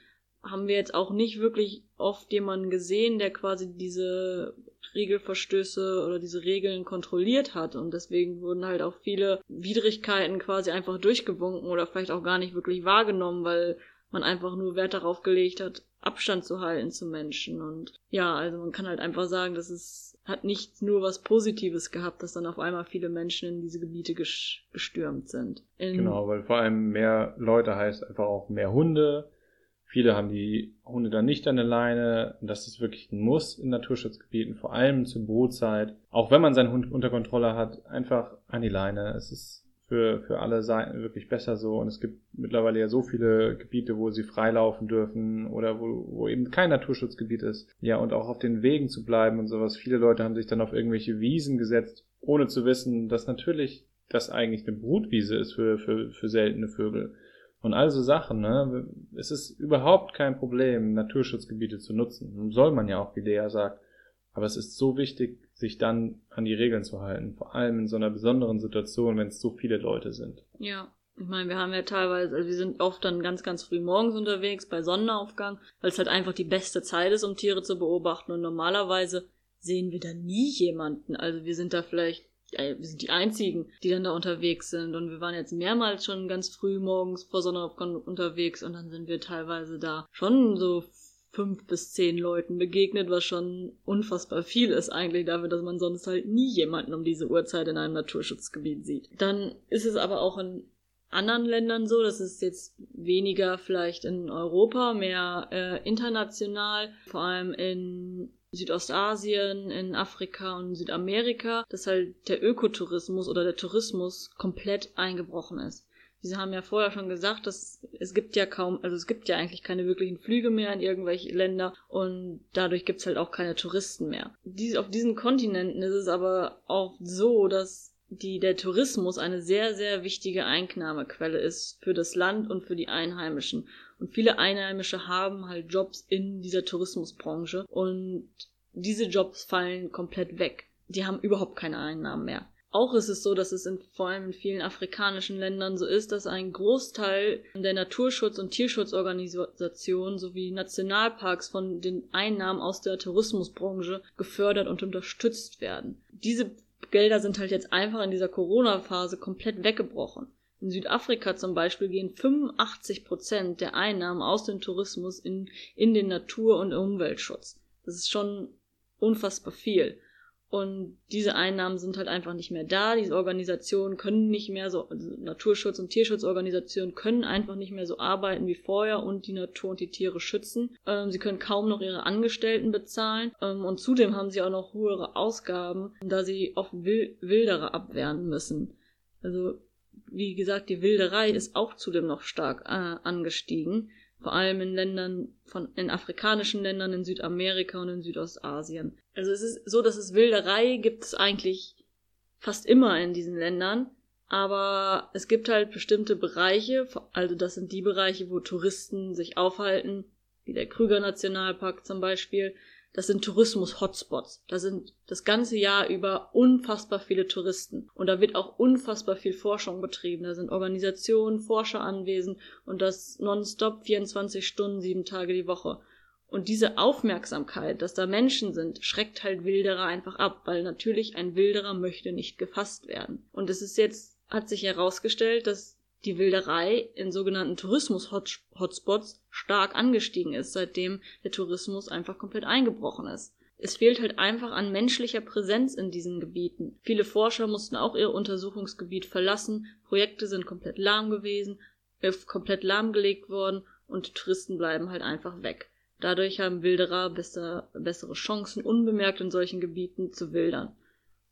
haben wir jetzt auch nicht wirklich oft jemanden gesehen, der quasi diese Regelverstöße oder diese Regeln kontrolliert hat. Und deswegen wurden halt auch viele Widrigkeiten quasi einfach durchgewunken oder vielleicht auch gar nicht wirklich wahrgenommen, weil man einfach nur Wert darauf gelegt hat, Abstand zu halten zu Menschen. Und ja, also man kann halt einfach sagen, dass es hat nicht nur was Positives gehabt, dass dann auf einmal viele Menschen in diese Gebiete gestürmt sind. In genau, weil vor allem mehr Leute heißt einfach auch mehr Hunde. Viele haben die Hunde dann nicht an der Leine. Das ist wirklich ein Muss in Naturschutzgebieten, vor allem zur Brutzeit. Auch wenn man seinen Hund unter Kontrolle hat, einfach an die Leine. Es ist für, für alle Seiten wirklich besser so. Und es gibt mittlerweile ja so viele Gebiete, wo sie freilaufen dürfen oder wo, wo eben kein Naturschutzgebiet ist. Ja, und auch auf den Wegen zu bleiben und sowas. Viele Leute haben sich dann auf irgendwelche Wiesen gesetzt, ohne zu wissen, dass natürlich das eigentlich eine Brutwiese ist für, für, für seltene Vögel. Und all so Sachen, ne? Es ist überhaupt kein Problem, Naturschutzgebiete zu nutzen. Soll man ja auch, wie Lea sagt. Aber es ist so wichtig, sich dann an die Regeln zu halten. Vor allem in so einer besonderen Situation, wenn es so viele Leute sind. Ja. Ich meine, wir haben ja teilweise, also wir sind oft dann ganz, ganz früh morgens unterwegs bei Sonnenaufgang, weil es halt einfach die beste Zeit ist, um Tiere zu beobachten. Und normalerweise sehen wir da nie jemanden. Also wir sind da vielleicht, äh, wir sind die einzigen, die dann da unterwegs sind. Und wir waren jetzt mehrmals schon ganz früh morgens vor Sonnenaufgang unterwegs und dann sind wir teilweise da schon so fünf bis zehn Leuten begegnet, was schon unfassbar viel ist eigentlich dafür, dass man sonst halt nie jemanden um diese Uhrzeit in einem Naturschutzgebiet sieht. Dann ist es aber auch in anderen Ländern so, das ist jetzt weniger vielleicht in Europa, mehr äh, international, vor allem in Südostasien, in Afrika und Südamerika, dass halt der Ökotourismus oder der Tourismus komplett eingebrochen ist. Sie haben ja vorher schon gesagt, dass es gibt ja kaum, also es gibt ja eigentlich keine wirklichen Flüge mehr in irgendwelche Länder und dadurch gibt es halt auch keine Touristen mehr. Dies, auf diesen Kontinenten ist es aber auch so, dass die, der Tourismus eine sehr, sehr wichtige Einnahmequelle ist für das Land und für die Einheimischen. Und viele Einheimische haben halt Jobs in dieser Tourismusbranche und diese Jobs fallen komplett weg. Die haben überhaupt keine Einnahmen mehr. Auch ist es so, dass es in, vor allem in vielen afrikanischen Ländern so ist, dass ein Großteil der Naturschutz- und Tierschutzorganisationen sowie Nationalparks von den Einnahmen aus der Tourismusbranche gefördert und unterstützt werden. Diese Gelder sind halt jetzt einfach in dieser Corona-Phase komplett weggebrochen. In Südafrika zum Beispiel gehen 85 Prozent der Einnahmen aus dem Tourismus in, in den Natur- und Umweltschutz. Das ist schon unfassbar viel. Und diese Einnahmen sind halt einfach nicht mehr da. Diese Organisationen können nicht mehr so, also Naturschutz- und Tierschutzorganisationen können einfach nicht mehr so arbeiten wie vorher und die Natur und die Tiere schützen. Ähm, sie können kaum noch ihre Angestellten bezahlen. Ähm, und zudem haben sie auch noch höhere Ausgaben, da sie oft Wilderer abwehren müssen. Also, wie gesagt, die Wilderei ist auch zudem noch stark äh, angestiegen vor allem in Ländern von in afrikanischen Ländern, in Südamerika und in Südostasien. Also es ist so, dass es Wilderei gibt es eigentlich fast immer in diesen Ländern, aber es gibt halt bestimmte Bereiche, also das sind die Bereiche, wo Touristen sich aufhalten, wie der Krüger Nationalpark zum Beispiel, das sind Tourismus-Hotspots. Da sind das ganze Jahr über unfassbar viele Touristen. Und da wird auch unfassbar viel Forschung betrieben. Da sind Organisationen, Forscher anwesend und das nonstop 24 Stunden, sieben Tage die Woche. Und diese Aufmerksamkeit, dass da Menschen sind, schreckt halt Wilderer einfach ab, weil natürlich ein Wilderer möchte nicht gefasst werden. Und es ist jetzt, hat sich herausgestellt, dass die Wilderei in sogenannten Tourismus-Hotspots stark angestiegen ist, seitdem der Tourismus einfach komplett eingebrochen ist. Es fehlt halt einfach an menschlicher Präsenz in diesen Gebieten. Viele Forscher mussten auch ihr Untersuchungsgebiet verlassen, Projekte sind komplett lahm gewesen, äh, komplett lahmgelegt worden und Touristen bleiben halt einfach weg. Dadurch haben Wilderer besser, bessere Chancen, unbemerkt in solchen Gebieten zu wildern.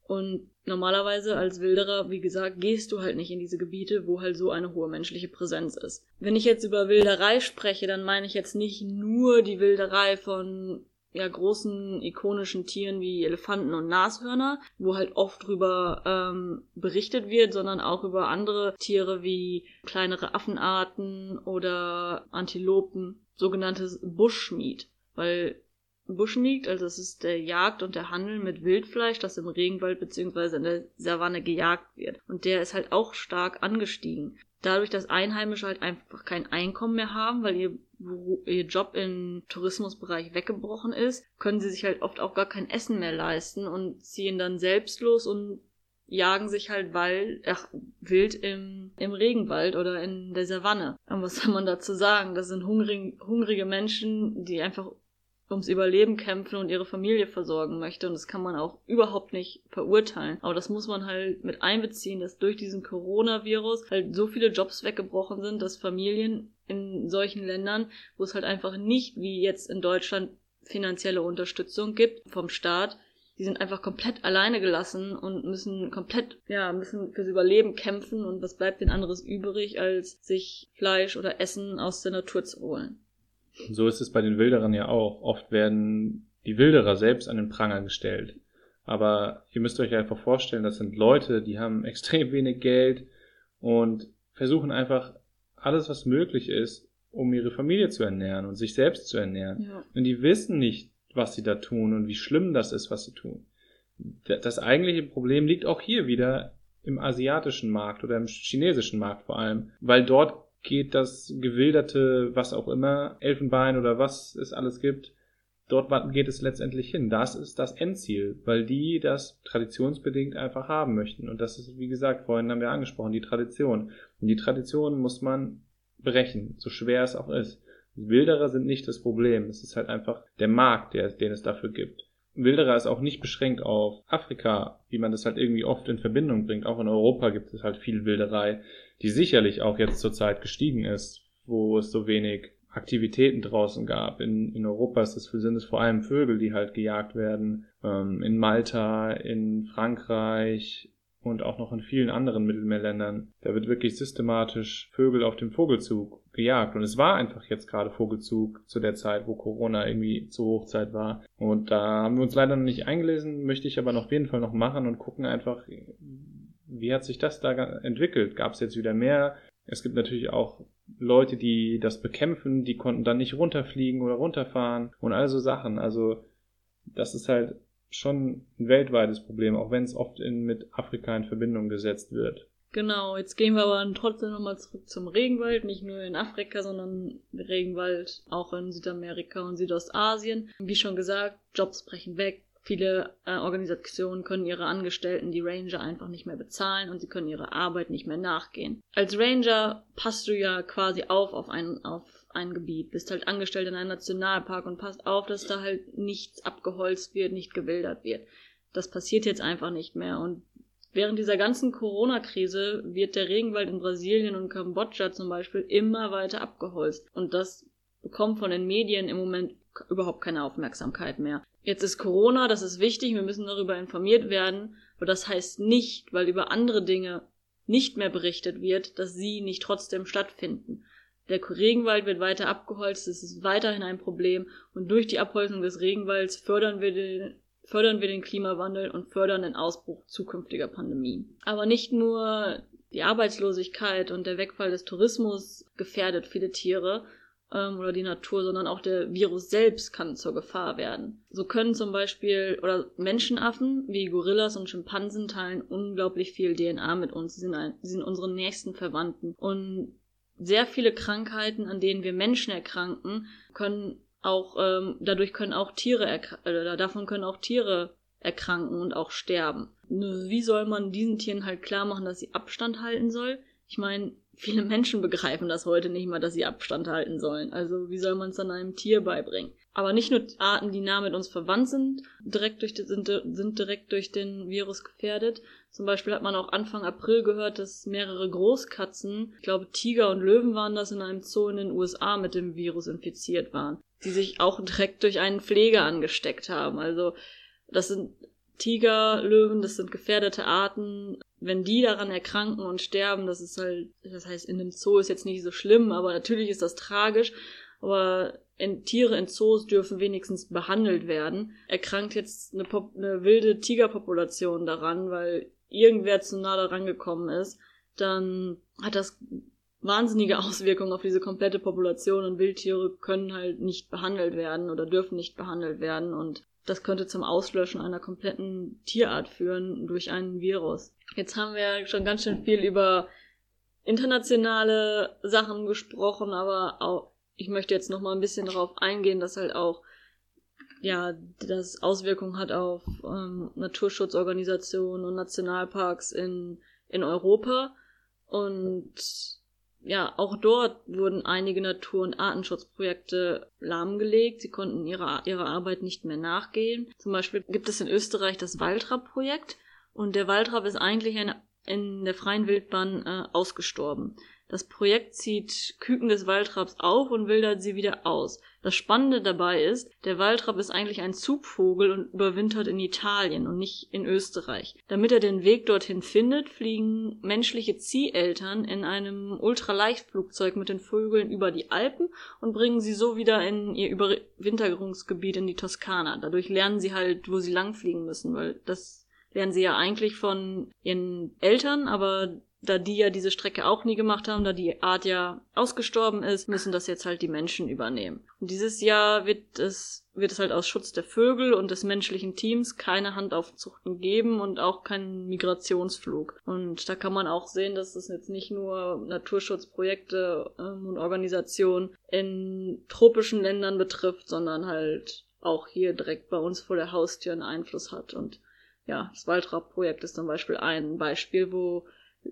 Und normalerweise als Wilderer, wie gesagt, gehst du halt nicht in diese Gebiete, wo halt so eine hohe menschliche Präsenz ist. Wenn ich jetzt über Wilderei spreche, dann meine ich jetzt nicht nur die Wilderei von ja großen ikonischen Tieren wie Elefanten und Nashörner, wo halt oft drüber ähm, berichtet wird, sondern auch über andere Tiere wie kleinere Affenarten oder Antilopen, sogenanntes Bushmeat, weil Bushmeat, also es ist der Jagd und der Handel mit Wildfleisch, das im Regenwald bzw. in der Savanne gejagt wird. Und der ist halt auch stark angestiegen. Dadurch, dass Einheimische halt einfach kein Einkommen mehr haben, weil ihr, ihr Job im Tourismusbereich weggebrochen ist, können sie sich halt oft auch gar kein Essen mehr leisten und ziehen dann selbstlos und jagen sich halt Wald, ach, wild im, im Regenwald oder in der Savanne. Und was soll man dazu sagen? Das sind hungrig, hungrige Menschen, die einfach ums Überleben kämpfen und ihre Familie versorgen möchte. Und das kann man auch überhaupt nicht verurteilen. Aber das muss man halt mit einbeziehen, dass durch diesen Coronavirus halt so viele Jobs weggebrochen sind, dass Familien in solchen Ländern, wo es halt einfach nicht wie jetzt in Deutschland finanzielle Unterstützung gibt vom Staat, die sind einfach komplett alleine gelassen und müssen komplett, ja, müssen fürs Überleben kämpfen und was bleibt denn anderes übrig, als sich Fleisch oder Essen aus der Natur zu holen. So ist es bei den Wilderern ja auch. Oft werden die Wilderer selbst an den Pranger gestellt. Aber ihr müsst euch einfach vorstellen, das sind Leute, die haben extrem wenig Geld und versuchen einfach alles, was möglich ist, um ihre Familie zu ernähren und sich selbst zu ernähren. Ja. Und die wissen nicht, was sie da tun und wie schlimm das ist, was sie tun. Das eigentliche Problem liegt auch hier wieder im asiatischen Markt oder im chinesischen Markt vor allem, weil dort geht das gewilderte, was auch immer, Elfenbein oder was es alles gibt, dort geht es letztendlich hin. Das ist das Endziel, weil die das traditionsbedingt einfach haben möchten. Und das ist, wie gesagt, vorhin haben wir angesprochen, die Tradition. Und die Tradition muss man brechen, so schwer es auch ist. Wilderer sind nicht das Problem. Es ist halt einfach der Markt, der, den es dafür gibt. Wilderer ist auch nicht beschränkt auf Afrika, wie man das halt irgendwie oft in Verbindung bringt. Auch in Europa gibt es halt viel Wilderei, die sicherlich auch jetzt zur Zeit gestiegen ist, wo es so wenig Aktivitäten draußen gab. In, in Europa ist es, sind es vor allem Vögel, die halt gejagt werden. Ähm, in Malta, in Frankreich und auch noch in vielen anderen Mittelmeerländern. Da wird wirklich systematisch Vögel auf dem Vogelzug gejagt. Und es war einfach jetzt gerade Vogelzug zu der Zeit, wo Corona irgendwie zur Hochzeit war. Und da haben wir uns leider noch nicht eingelesen, möchte ich aber noch auf jeden Fall noch machen und gucken einfach, wie hat sich das da entwickelt? Gab es jetzt wieder mehr? Es gibt natürlich auch Leute, die das bekämpfen, die konnten dann nicht runterfliegen oder runterfahren und all so Sachen. Also das ist halt schon ein weltweites Problem, auch wenn es oft in, mit Afrika in Verbindung gesetzt wird. Genau, jetzt gehen wir aber trotzdem nochmal zurück zum Regenwald, nicht nur in Afrika, sondern Regenwald auch in Südamerika und Südostasien. Wie schon gesagt, Jobs brechen weg, Viele äh, Organisationen können ihre Angestellten, die Ranger, einfach nicht mehr bezahlen und sie können ihrer Arbeit nicht mehr nachgehen. Als Ranger passt du ja quasi auf auf ein, auf ein Gebiet, bist halt angestellt in einem Nationalpark und passt auf, dass da halt nichts abgeholzt wird, nicht gewildert wird. Das passiert jetzt einfach nicht mehr und Während dieser ganzen Corona-Krise wird der Regenwald in Brasilien und Kambodscha zum Beispiel immer weiter abgeholzt. Und das bekommt von den Medien im Moment überhaupt keine Aufmerksamkeit mehr. Jetzt ist Corona, das ist wichtig, wir müssen darüber informiert werden, aber das heißt nicht, weil über andere Dinge nicht mehr berichtet wird, dass sie nicht trotzdem stattfinden. Der Regenwald wird weiter abgeholzt, es ist weiterhin ein Problem und durch die Abholzung des Regenwalds fördern wir den fördern wir den Klimawandel und fördern den Ausbruch zukünftiger Pandemien. Aber nicht nur die Arbeitslosigkeit und der Wegfall des Tourismus gefährdet viele Tiere ähm, oder die Natur, sondern auch der Virus selbst kann zur Gefahr werden. So können zum Beispiel oder Menschenaffen wie Gorillas und Schimpansen teilen unglaublich viel DNA mit uns. Sie sind, ein, sie sind unsere nächsten Verwandten und sehr viele Krankheiten, an denen wir Menschen erkranken, können auch ähm, dadurch können auch Tiere äh, davon können auch Tiere erkranken und auch sterben. Nur wie soll man diesen Tieren halt klar machen, dass sie Abstand halten soll? Ich meine, viele Menschen begreifen das heute nicht mal, dass sie Abstand halten sollen. Also wie soll man es dann einem Tier beibringen? Aber nicht nur Arten, die nah mit uns verwandt sind, direkt durch sind, sind direkt durch den Virus gefährdet. Zum Beispiel hat man auch Anfang April gehört, dass mehrere Großkatzen, ich glaube Tiger und Löwen waren das, in einem Zoo in den USA mit dem Virus infiziert waren die sich auch direkt durch einen Pfleger angesteckt haben. Also das sind Tiger, Löwen, das sind gefährdete Arten. Wenn die daran erkranken und sterben, das ist halt, das heißt, in dem Zoo ist jetzt nicht so schlimm, aber natürlich ist das tragisch. Aber in, Tiere in Zoos dürfen wenigstens behandelt werden. Erkrankt jetzt eine, Pop eine wilde Tigerpopulation daran, weil irgendwer zu nah daran gekommen ist, dann hat das wahnsinnige Auswirkungen auf diese komplette Population und Wildtiere können halt nicht behandelt werden oder dürfen nicht behandelt werden und das könnte zum Auslöschen einer kompletten Tierart führen durch einen Virus. Jetzt haben wir schon ganz schön viel über internationale Sachen gesprochen, aber auch ich möchte jetzt noch mal ein bisschen darauf eingehen, dass halt auch ja, das Auswirkungen hat auf ähm, Naturschutzorganisationen und Nationalparks in in Europa und ja, auch dort wurden einige Natur- und Artenschutzprojekte lahmgelegt. Sie konnten ihrer, ihrer Arbeit nicht mehr nachgehen. Zum Beispiel gibt es in Österreich das Waldrapp-Projekt und der Waldrapp ist eigentlich eine, in der freien Wildbahn äh, ausgestorben. Das Projekt zieht Küken des Waldrapps auf und wildert sie wieder aus. Das Spannende dabei ist, der Waldrapp ist eigentlich ein Zugvogel und überwintert in Italien und nicht in Österreich. Damit er den Weg dorthin findet, fliegen menschliche Zieheltern in einem Ultraleichtflugzeug mit den Vögeln über die Alpen und bringen sie so wieder in ihr Überwinterungsgebiet in die Toskana. Dadurch lernen sie halt, wo sie langfliegen müssen, weil das lernen sie ja eigentlich von ihren Eltern, aber da die ja diese Strecke auch nie gemacht haben, da die Art ja ausgestorben ist, müssen das jetzt halt die Menschen übernehmen. Und dieses Jahr wird es, wird es halt aus Schutz der Vögel und des menschlichen Teams keine Handaufzuchten geben und auch keinen Migrationsflug. Und da kann man auch sehen, dass es jetzt nicht nur Naturschutzprojekte ähm, und Organisationen in tropischen Ländern betrifft, sondern halt auch hier direkt bei uns vor der Haustür einen Einfluss hat. Und ja, das Waldraubprojekt ist zum Beispiel ein Beispiel, wo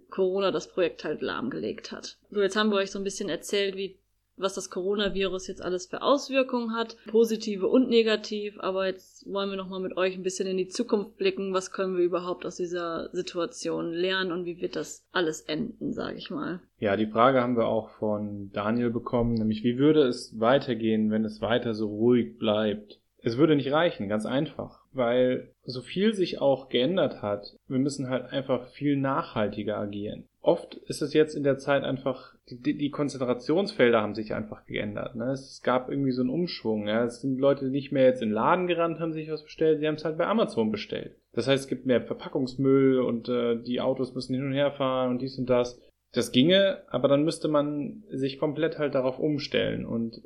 Corona das Projekt halt lahmgelegt hat. So, jetzt haben wir euch so ein bisschen erzählt, wie was das Coronavirus jetzt alles für Auswirkungen hat, positive und negativ, aber jetzt wollen wir noch mal mit euch ein bisschen in die Zukunft blicken, was können wir überhaupt aus dieser Situation lernen und wie wird das alles enden, sage ich mal. Ja, die Frage haben wir auch von Daniel bekommen, nämlich wie würde es weitergehen, wenn es weiter so ruhig bleibt? Es würde nicht reichen, ganz einfach weil so viel sich auch geändert hat, wir müssen halt einfach viel nachhaltiger agieren. Oft ist es jetzt in der Zeit einfach, die, die Konzentrationsfelder haben sich einfach geändert. Ne? Es gab irgendwie so einen Umschwung. Ja? Es sind Leute nicht mehr jetzt in den Laden gerannt, haben sich was bestellt, sie haben es halt bei Amazon bestellt. Das heißt, es gibt mehr Verpackungsmüll und äh, die Autos müssen hin und her fahren und dies und das. Das ginge, aber dann müsste man sich komplett halt darauf umstellen und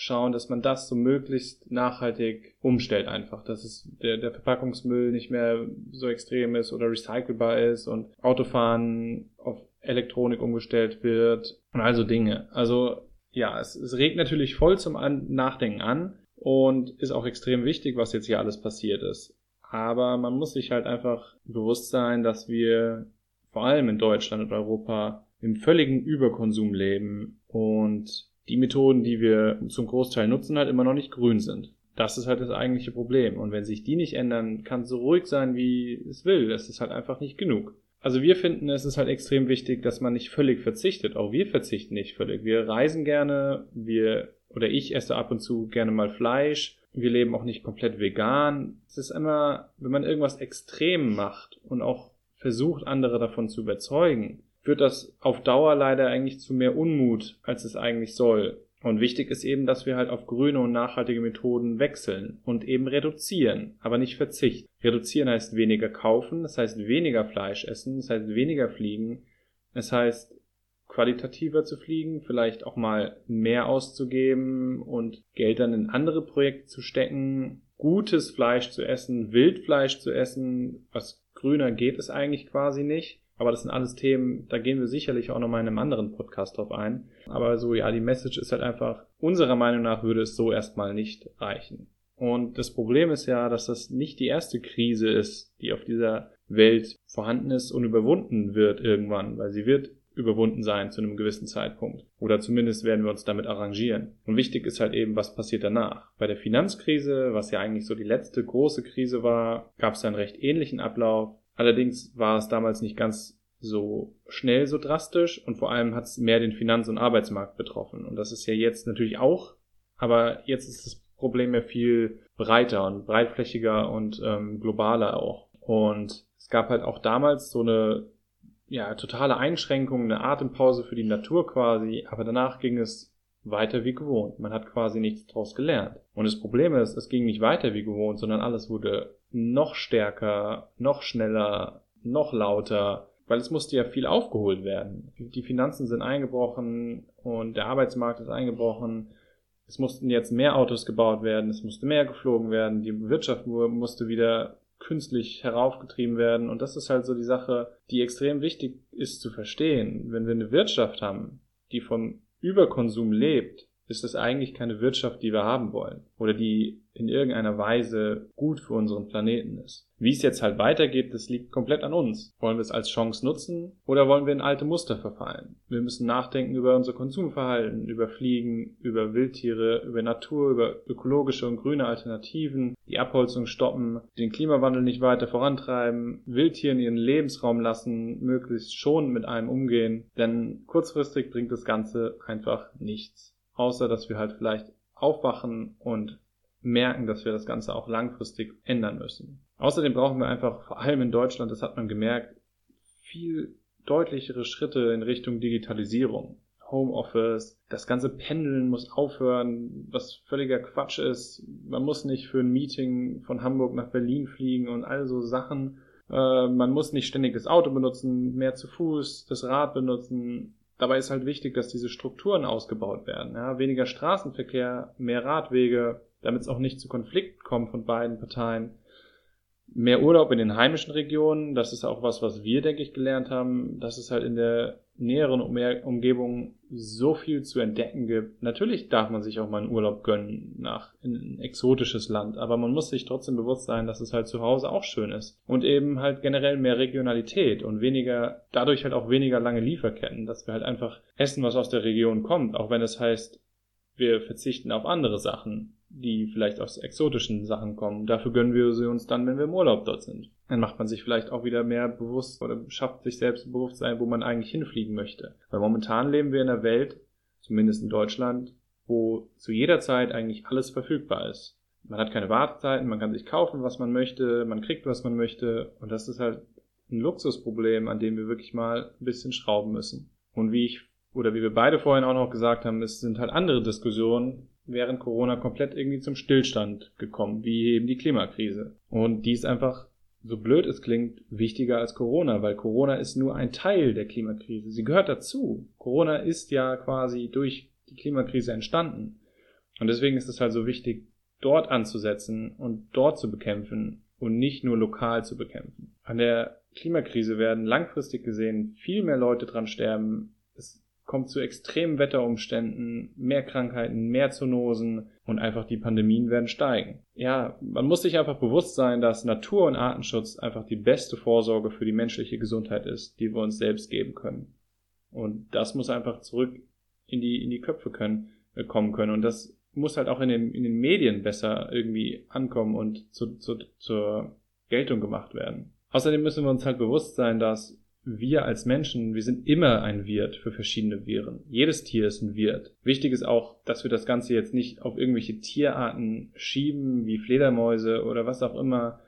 schauen, dass man das so möglichst nachhaltig umstellt einfach, dass es der, der Verpackungsmüll nicht mehr so extrem ist oder recycelbar ist und Autofahren auf Elektronik umgestellt wird und also Dinge. Also ja, es, es regt natürlich voll zum an Nachdenken an und ist auch extrem wichtig, was jetzt hier alles passiert ist. Aber man muss sich halt einfach bewusst sein, dass wir vor allem in Deutschland und Europa im völligen Überkonsum leben und die Methoden, die wir zum Großteil nutzen, halt immer noch nicht grün sind. Das ist halt das eigentliche Problem. Und wenn sich die nicht ändern, kann es so ruhig sein, wie es will. Es ist halt einfach nicht genug. Also wir finden, es ist halt extrem wichtig, dass man nicht völlig verzichtet. Auch wir verzichten nicht völlig. Wir reisen gerne, wir oder ich esse ab und zu gerne mal Fleisch. Wir leben auch nicht komplett vegan. Es ist immer, wenn man irgendwas extrem macht und auch versucht, andere davon zu überzeugen, führt das auf Dauer leider eigentlich zu mehr Unmut, als es eigentlich soll. Und wichtig ist eben, dass wir halt auf grüne und nachhaltige Methoden wechseln und eben reduzieren, aber nicht verzichten. Reduzieren heißt weniger kaufen, das heißt weniger Fleisch essen, das heißt weniger fliegen, das heißt qualitativer zu fliegen, vielleicht auch mal mehr auszugeben und Geld dann in andere Projekte zu stecken, gutes Fleisch zu essen, Wildfleisch zu essen, was grüner geht es eigentlich quasi nicht. Aber das sind alles Themen, da gehen wir sicherlich auch nochmal in einem anderen Podcast drauf ein. Aber so, ja, die Message ist halt einfach, unserer Meinung nach würde es so erstmal nicht reichen. Und das Problem ist ja, dass das nicht die erste Krise ist, die auf dieser Welt vorhanden ist und überwunden wird irgendwann, weil sie wird überwunden sein zu einem gewissen Zeitpunkt. Oder zumindest werden wir uns damit arrangieren. Und wichtig ist halt eben, was passiert danach. Bei der Finanzkrise, was ja eigentlich so die letzte große Krise war, gab es einen recht ähnlichen Ablauf. Allerdings war es damals nicht ganz so schnell so drastisch und vor allem hat es mehr den Finanz- und Arbeitsmarkt betroffen. Und das ist ja jetzt natürlich auch, aber jetzt ist das Problem ja viel breiter und breitflächiger und ähm, globaler auch. Und es gab halt auch damals so eine ja, totale Einschränkung, eine Atempause für die Natur quasi, aber danach ging es weiter wie gewohnt. Man hat quasi nichts daraus gelernt. Und das Problem ist, es ging nicht weiter wie gewohnt, sondern alles wurde noch stärker, noch schneller, noch lauter, weil es musste ja viel aufgeholt werden. Die Finanzen sind eingebrochen und der Arbeitsmarkt ist eingebrochen. Es mussten jetzt mehr Autos gebaut werden, es musste mehr geflogen werden, die Wirtschaft musste wieder künstlich heraufgetrieben werden. Und das ist halt so die Sache, die extrem wichtig ist zu verstehen. Wenn wir eine Wirtschaft haben, die vom Überkonsum lebt, ist das eigentlich keine Wirtschaft, die wir haben wollen oder die in irgendeiner Weise gut für unseren Planeten ist. Wie es jetzt halt weitergeht, das liegt komplett an uns. Wollen wir es als Chance nutzen oder wollen wir in alte Muster verfallen? Wir müssen nachdenken über unser Konsumverhalten, über Fliegen, über Wildtiere, über Natur, über ökologische und grüne Alternativen, die Abholzung stoppen, den Klimawandel nicht weiter vorantreiben, Wildtieren ihren Lebensraum lassen, möglichst schon mit einem umgehen, denn kurzfristig bringt das Ganze einfach nichts. Außer dass wir halt vielleicht aufwachen und merken, dass wir das Ganze auch langfristig ändern müssen. Außerdem brauchen wir einfach, vor allem in Deutschland, das hat man gemerkt, viel deutlichere Schritte in Richtung Digitalisierung. Homeoffice, das ganze Pendeln muss aufhören, was völliger Quatsch ist. Man muss nicht für ein Meeting von Hamburg nach Berlin fliegen und all so Sachen. Äh, man muss nicht ständig das Auto benutzen, mehr zu Fuß, das Rad benutzen. Dabei ist halt wichtig, dass diese Strukturen ausgebaut werden. Ja? Weniger Straßenverkehr, mehr Radwege, damit es auch nicht zu Konflikten kommt von beiden Parteien. Mehr Urlaub in den heimischen Regionen, das ist auch was, was wir, denke ich, gelernt haben, dass es halt in der näheren Umgebung so viel zu entdecken gibt. Natürlich darf man sich auch mal einen Urlaub gönnen nach in ein exotisches Land, aber man muss sich trotzdem bewusst sein, dass es halt zu Hause auch schön ist. Und eben halt generell mehr Regionalität und weniger, dadurch halt auch weniger lange Lieferketten, dass wir halt einfach essen, was aus der Region kommt, auch wenn es heißt, wir verzichten auf andere Sachen die vielleicht aus exotischen Sachen kommen. Dafür gönnen wir sie uns dann, wenn wir im Urlaub dort sind. Dann macht man sich vielleicht auch wieder mehr bewusst oder schafft sich selbst Bewusstsein, wo man eigentlich hinfliegen möchte. Weil momentan leben wir in einer Welt, zumindest in Deutschland, wo zu jeder Zeit eigentlich alles verfügbar ist. Man hat keine Wartezeiten, man kann sich kaufen, was man möchte, man kriegt, was man möchte. Und das ist halt ein Luxusproblem, an dem wir wirklich mal ein bisschen schrauben müssen. Und wie ich oder wie wir beide vorhin auch noch gesagt haben, es sind halt andere Diskussionen, während Corona komplett irgendwie zum Stillstand gekommen, wie eben die Klimakrise. Und die ist einfach, so blöd es klingt, wichtiger als Corona, weil Corona ist nur ein Teil der Klimakrise. Sie gehört dazu. Corona ist ja quasi durch die Klimakrise entstanden. Und deswegen ist es halt so wichtig, dort anzusetzen und dort zu bekämpfen und nicht nur lokal zu bekämpfen. An der Klimakrise werden langfristig gesehen viel mehr Leute dran sterben kommt zu extremen Wetterumständen, mehr Krankheiten, mehr Zoonosen und einfach die Pandemien werden steigen. Ja, man muss sich einfach bewusst sein, dass Natur- und Artenschutz einfach die beste Vorsorge für die menschliche Gesundheit ist, die wir uns selbst geben können. Und das muss einfach zurück in die, in die Köpfe können, äh, kommen können. Und das muss halt auch in den, in den Medien besser irgendwie ankommen und zu, zu, zur Geltung gemacht werden. Außerdem müssen wir uns halt bewusst sein, dass wir als Menschen, wir sind immer ein Wirt für verschiedene Viren. Jedes Tier ist ein Wirt. Wichtig ist auch, dass wir das Ganze jetzt nicht auf irgendwelche Tierarten schieben, wie Fledermäuse oder was auch immer,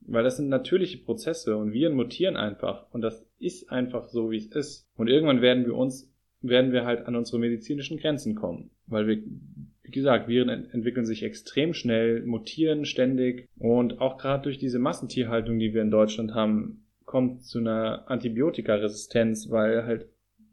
weil das sind natürliche Prozesse und Viren mutieren einfach und das ist einfach so, wie es ist. Und irgendwann werden wir uns, werden wir halt an unsere medizinischen Grenzen kommen, weil wir wie gesagt, Viren entwickeln sich extrem schnell, mutieren ständig und auch gerade durch diese Massentierhaltung, die wir in Deutschland haben, kommt zu einer Antibiotikaresistenz, weil halt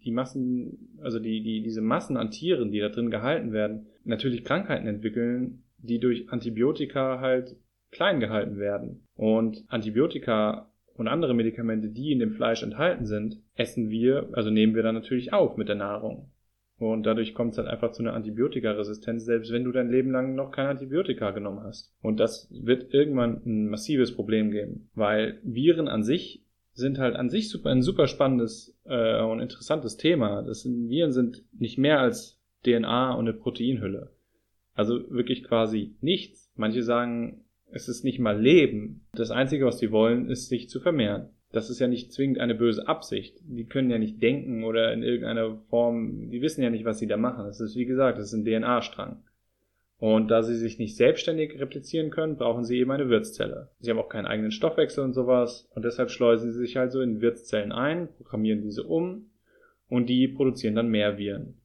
die Massen, also die, die, diese Massen an Tieren, die da drin gehalten werden, natürlich Krankheiten entwickeln, die durch Antibiotika halt klein gehalten werden. Und Antibiotika und andere Medikamente, die in dem Fleisch enthalten sind, essen wir, also nehmen wir dann natürlich auf mit der Nahrung. Und dadurch kommt es halt einfach zu einer Antibiotikaresistenz, selbst wenn du dein Leben lang noch kein Antibiotika genommen hast. Und das wird irgendwann ein massives Problem geben, weil Viren an sich sind halt an sich super, ein super spannendes äh, und interessantes Thema. Das sind, Viren sind nicht mehr als DNA und eine Proteinhülle. Also wirklich quasi nichts. Manche sagen, es ist nicht mal Leben. Das Einzige, was sie wollen, ist sich zu vermehren das ist ja nicht zwingend eine böse Absicht. Die können ja nicht denken oder in irgendeiner Form, die wissen ja nicht, was sie da machen. Das ist, wie gesagt, das ist ein DNA-Strang. Und da sie sich nicht selbstständig replizieren können, brauchen sie eben eine Wirtszelle. Sie haben auch keinen eigenen Stoffwechsel und sowas. Und deshalb schleusen sie sich also in Wirtszellen ein, programmieren diese um und die produzieren dann mehr Viren.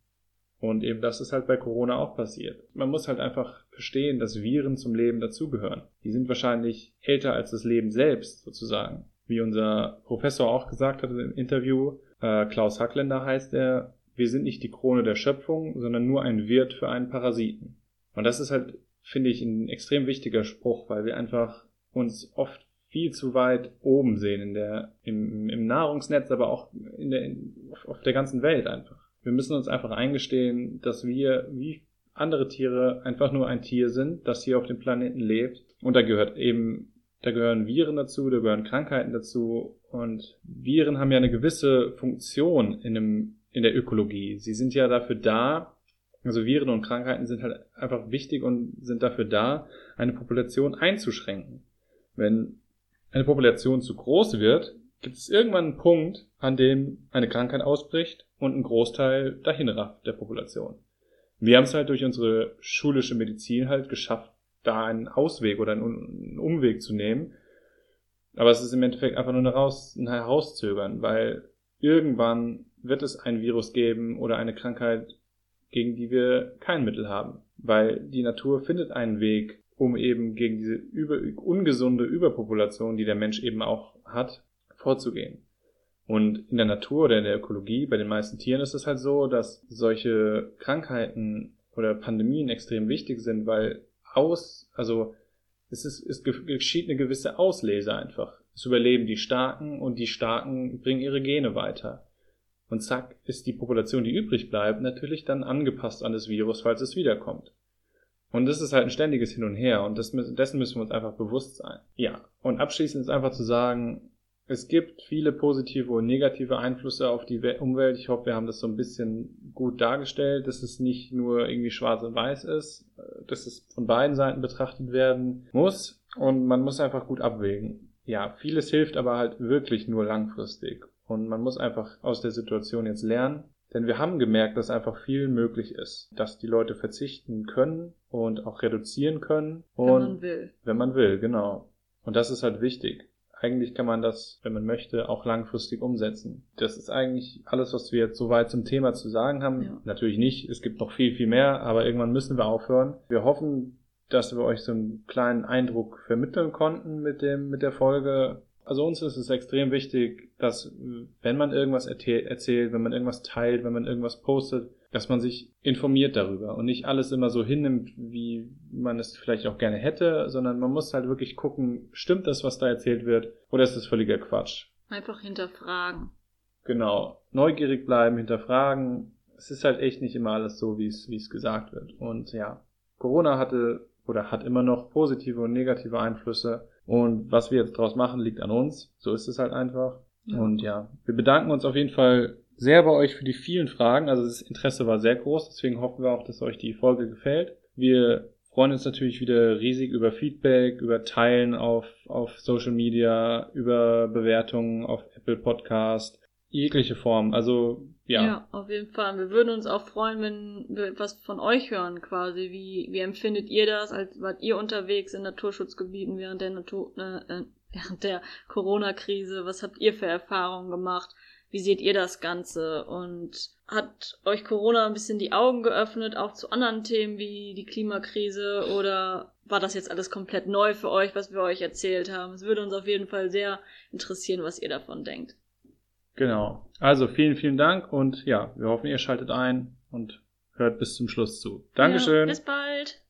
Und eben das ist halt bei Corona auch passiert. Man muss halt einfach verstehen, dass Viren zum Leben dazugehören. Die sind wahrscheinlich älter als das Leben selbst sozusagen wie unser Professor auch gesagt hat im Interview, äh, Klaus Hackländer heißt er, wir sind nicht die Krone der Schöpfung, sondern nur ein Wirt für einen Parasiten. Und das ist halt, finde ich, ein extrem wichtiger Spruch, weil wir einfach uns oft viel zu weit oben sehen in der, im, im Nahrungsnetz, aber auch in der, in, auf, der ganzen Welt einfach. Wir müssen uns einfach eingestehen, dass wir, wie andere Tiere, einfach nur ein Tier sind, das hier auf dem Planeten lebt. Und da gehört eben da gehören Viren dazu, da gehören Krankheiten dazu. Und Viren haben ja eine gewisse Funktion in, einem, in der Ökologie. Sie sind ja dafür da, also Viren und Krankheiten sind halt einfach wichtig und sind dafür da, eine Population einzuschränken. Wenn eine Population zu groß wird, gibt es irgendwann einen Punkt, an dem eine Krankheit ausbricht und ein Großteil dahin rafft der Population. Wir haben es halt durch unsere schulische Medizin halt geschafft, da einen Ausweg oder einen Umweg zu nehmen. Aber es ist im Endeffekt einfach nur Raus ein Herauszögern, weil irgendwann wird es ein Virus geben oder eine Krankheit, gegen die wir kein Mittel haben. Weil die Natur findet einen Weg, um eben gegen diese über, ungesunde Überpopulation, die der Mensch eben auch hat, vorzugehen. Und in der Natur oder in der Ökologie, bei den meisten Tieren ist es halt so, dass solche Krankheiten oder Pandemien extrem wichtig sind, weil aus, also es ist, es geschieht eine gewisse Auslese einfach. Es überleben die Starken und die Starken bringen ihre Gene weiter. Und zack, ist die Population, die übrig bleibt, natürlich dann angepasst an das Virus, falls es wiederkommt. Und das ist halt ein ständiges Hin und Her und das, dessen müssen wir uns einfach bewusst sein. Ja, und abschließend ist einfach zu sagen, es gibt viele positive und negative Einflüsse auf die Umwelt. Ich hoffe, wir haben das so ein bisschen gut dargestellt, dass es nicht nur irgendwie schwarz und weiß ist, dass es von beiden Seiten betrachtet werden muss und man muss einfach gut abwägen. Ja, vieles hilft aber halt wirklich nur langfristig und man muss einfach aus der Situation jetzt lernen, denn wir haben gemerkt, dass einfach viel möglich ist, dass die Leute verzichten können und auch reduzieren können. Und wenn man will. Wenn man will, genau. Und das ist halt wichtig eigentlich kann man das, wenn man möchte, auch langfristig umsetzen. Das ist eigentlich alles, was wir jetzt soweit zum Thema zu sagen haben. Ja. Natürlich nicht, es gibt noch viel, viel mehr, aber irgendwann müssen wir aufhören. Wir hoffen, dass wir euch so einen kleinen Eindruck vermitteln konnten mit dem, mit der Folge. Also uns ist es extrem wichtig, dass wenn man irgendwas erzählt, wenn man irgendwas teilt, wenn man irgendwas postet, dass man sich informiert darüber und nicht alles immer so hinnimmt, wie man es vielleicht auch gerne hätte, sondern man muss halt wirklich gucken, stimmt das, was da erzählt wird, oder ist das völliger Quatsch? Einfach hinterfragen. genau, neugierig bleiben, hinterfragen. Es ist halt echt nicht immer alles so, wie es, wie es gesagt wird. Und ja, Corona hatte oder hat immer noch positive und negative Einflüsse. Und was wir jetzt draus machen, liegt an uns. So ist es halt einfach. Ja. Und ja, wir bedanken uns auf jeden Fall sehr bei euch für die vielen Fragen. Also das Interesse war sehr groß, deswegen hoffen wir auch, dass euch die Folge gefällt. Wir freuen uns natürlich wieder riesig über Feedback, über Teilen auf, auf Social Media, über Bewertungen auf Apple Podcast, jegliche Form. Also ja. Ja, auf jeden Fall. Wir würden uns auch freuen, wenn wir etwas von euch hören, quasi. Wie, wie empfindet ihr das? Als wart ihr unterwegs in Naturschutzgebieten während der Natur, äh, während der Corona-Krise? Was habt ihr für Erfahrungen gemacht? Wie seht ihr das Ganze? Und hat euch Corona ein bisschen die Augen geöffnet, auch zu anderen Themen wie die Klimakrise? Oder war das jetzt alles komplett neu für euch, was wir euch erzählt haben? Es würde uns auf jeden Fall sehr interessieren, was ihr davon denkt. Genau. Also vielen, vielen Dank und ja, wir hoffen, ihr schaltet ein und hört bis zum Schluss zu. Dankeschön. Ja, bis bald.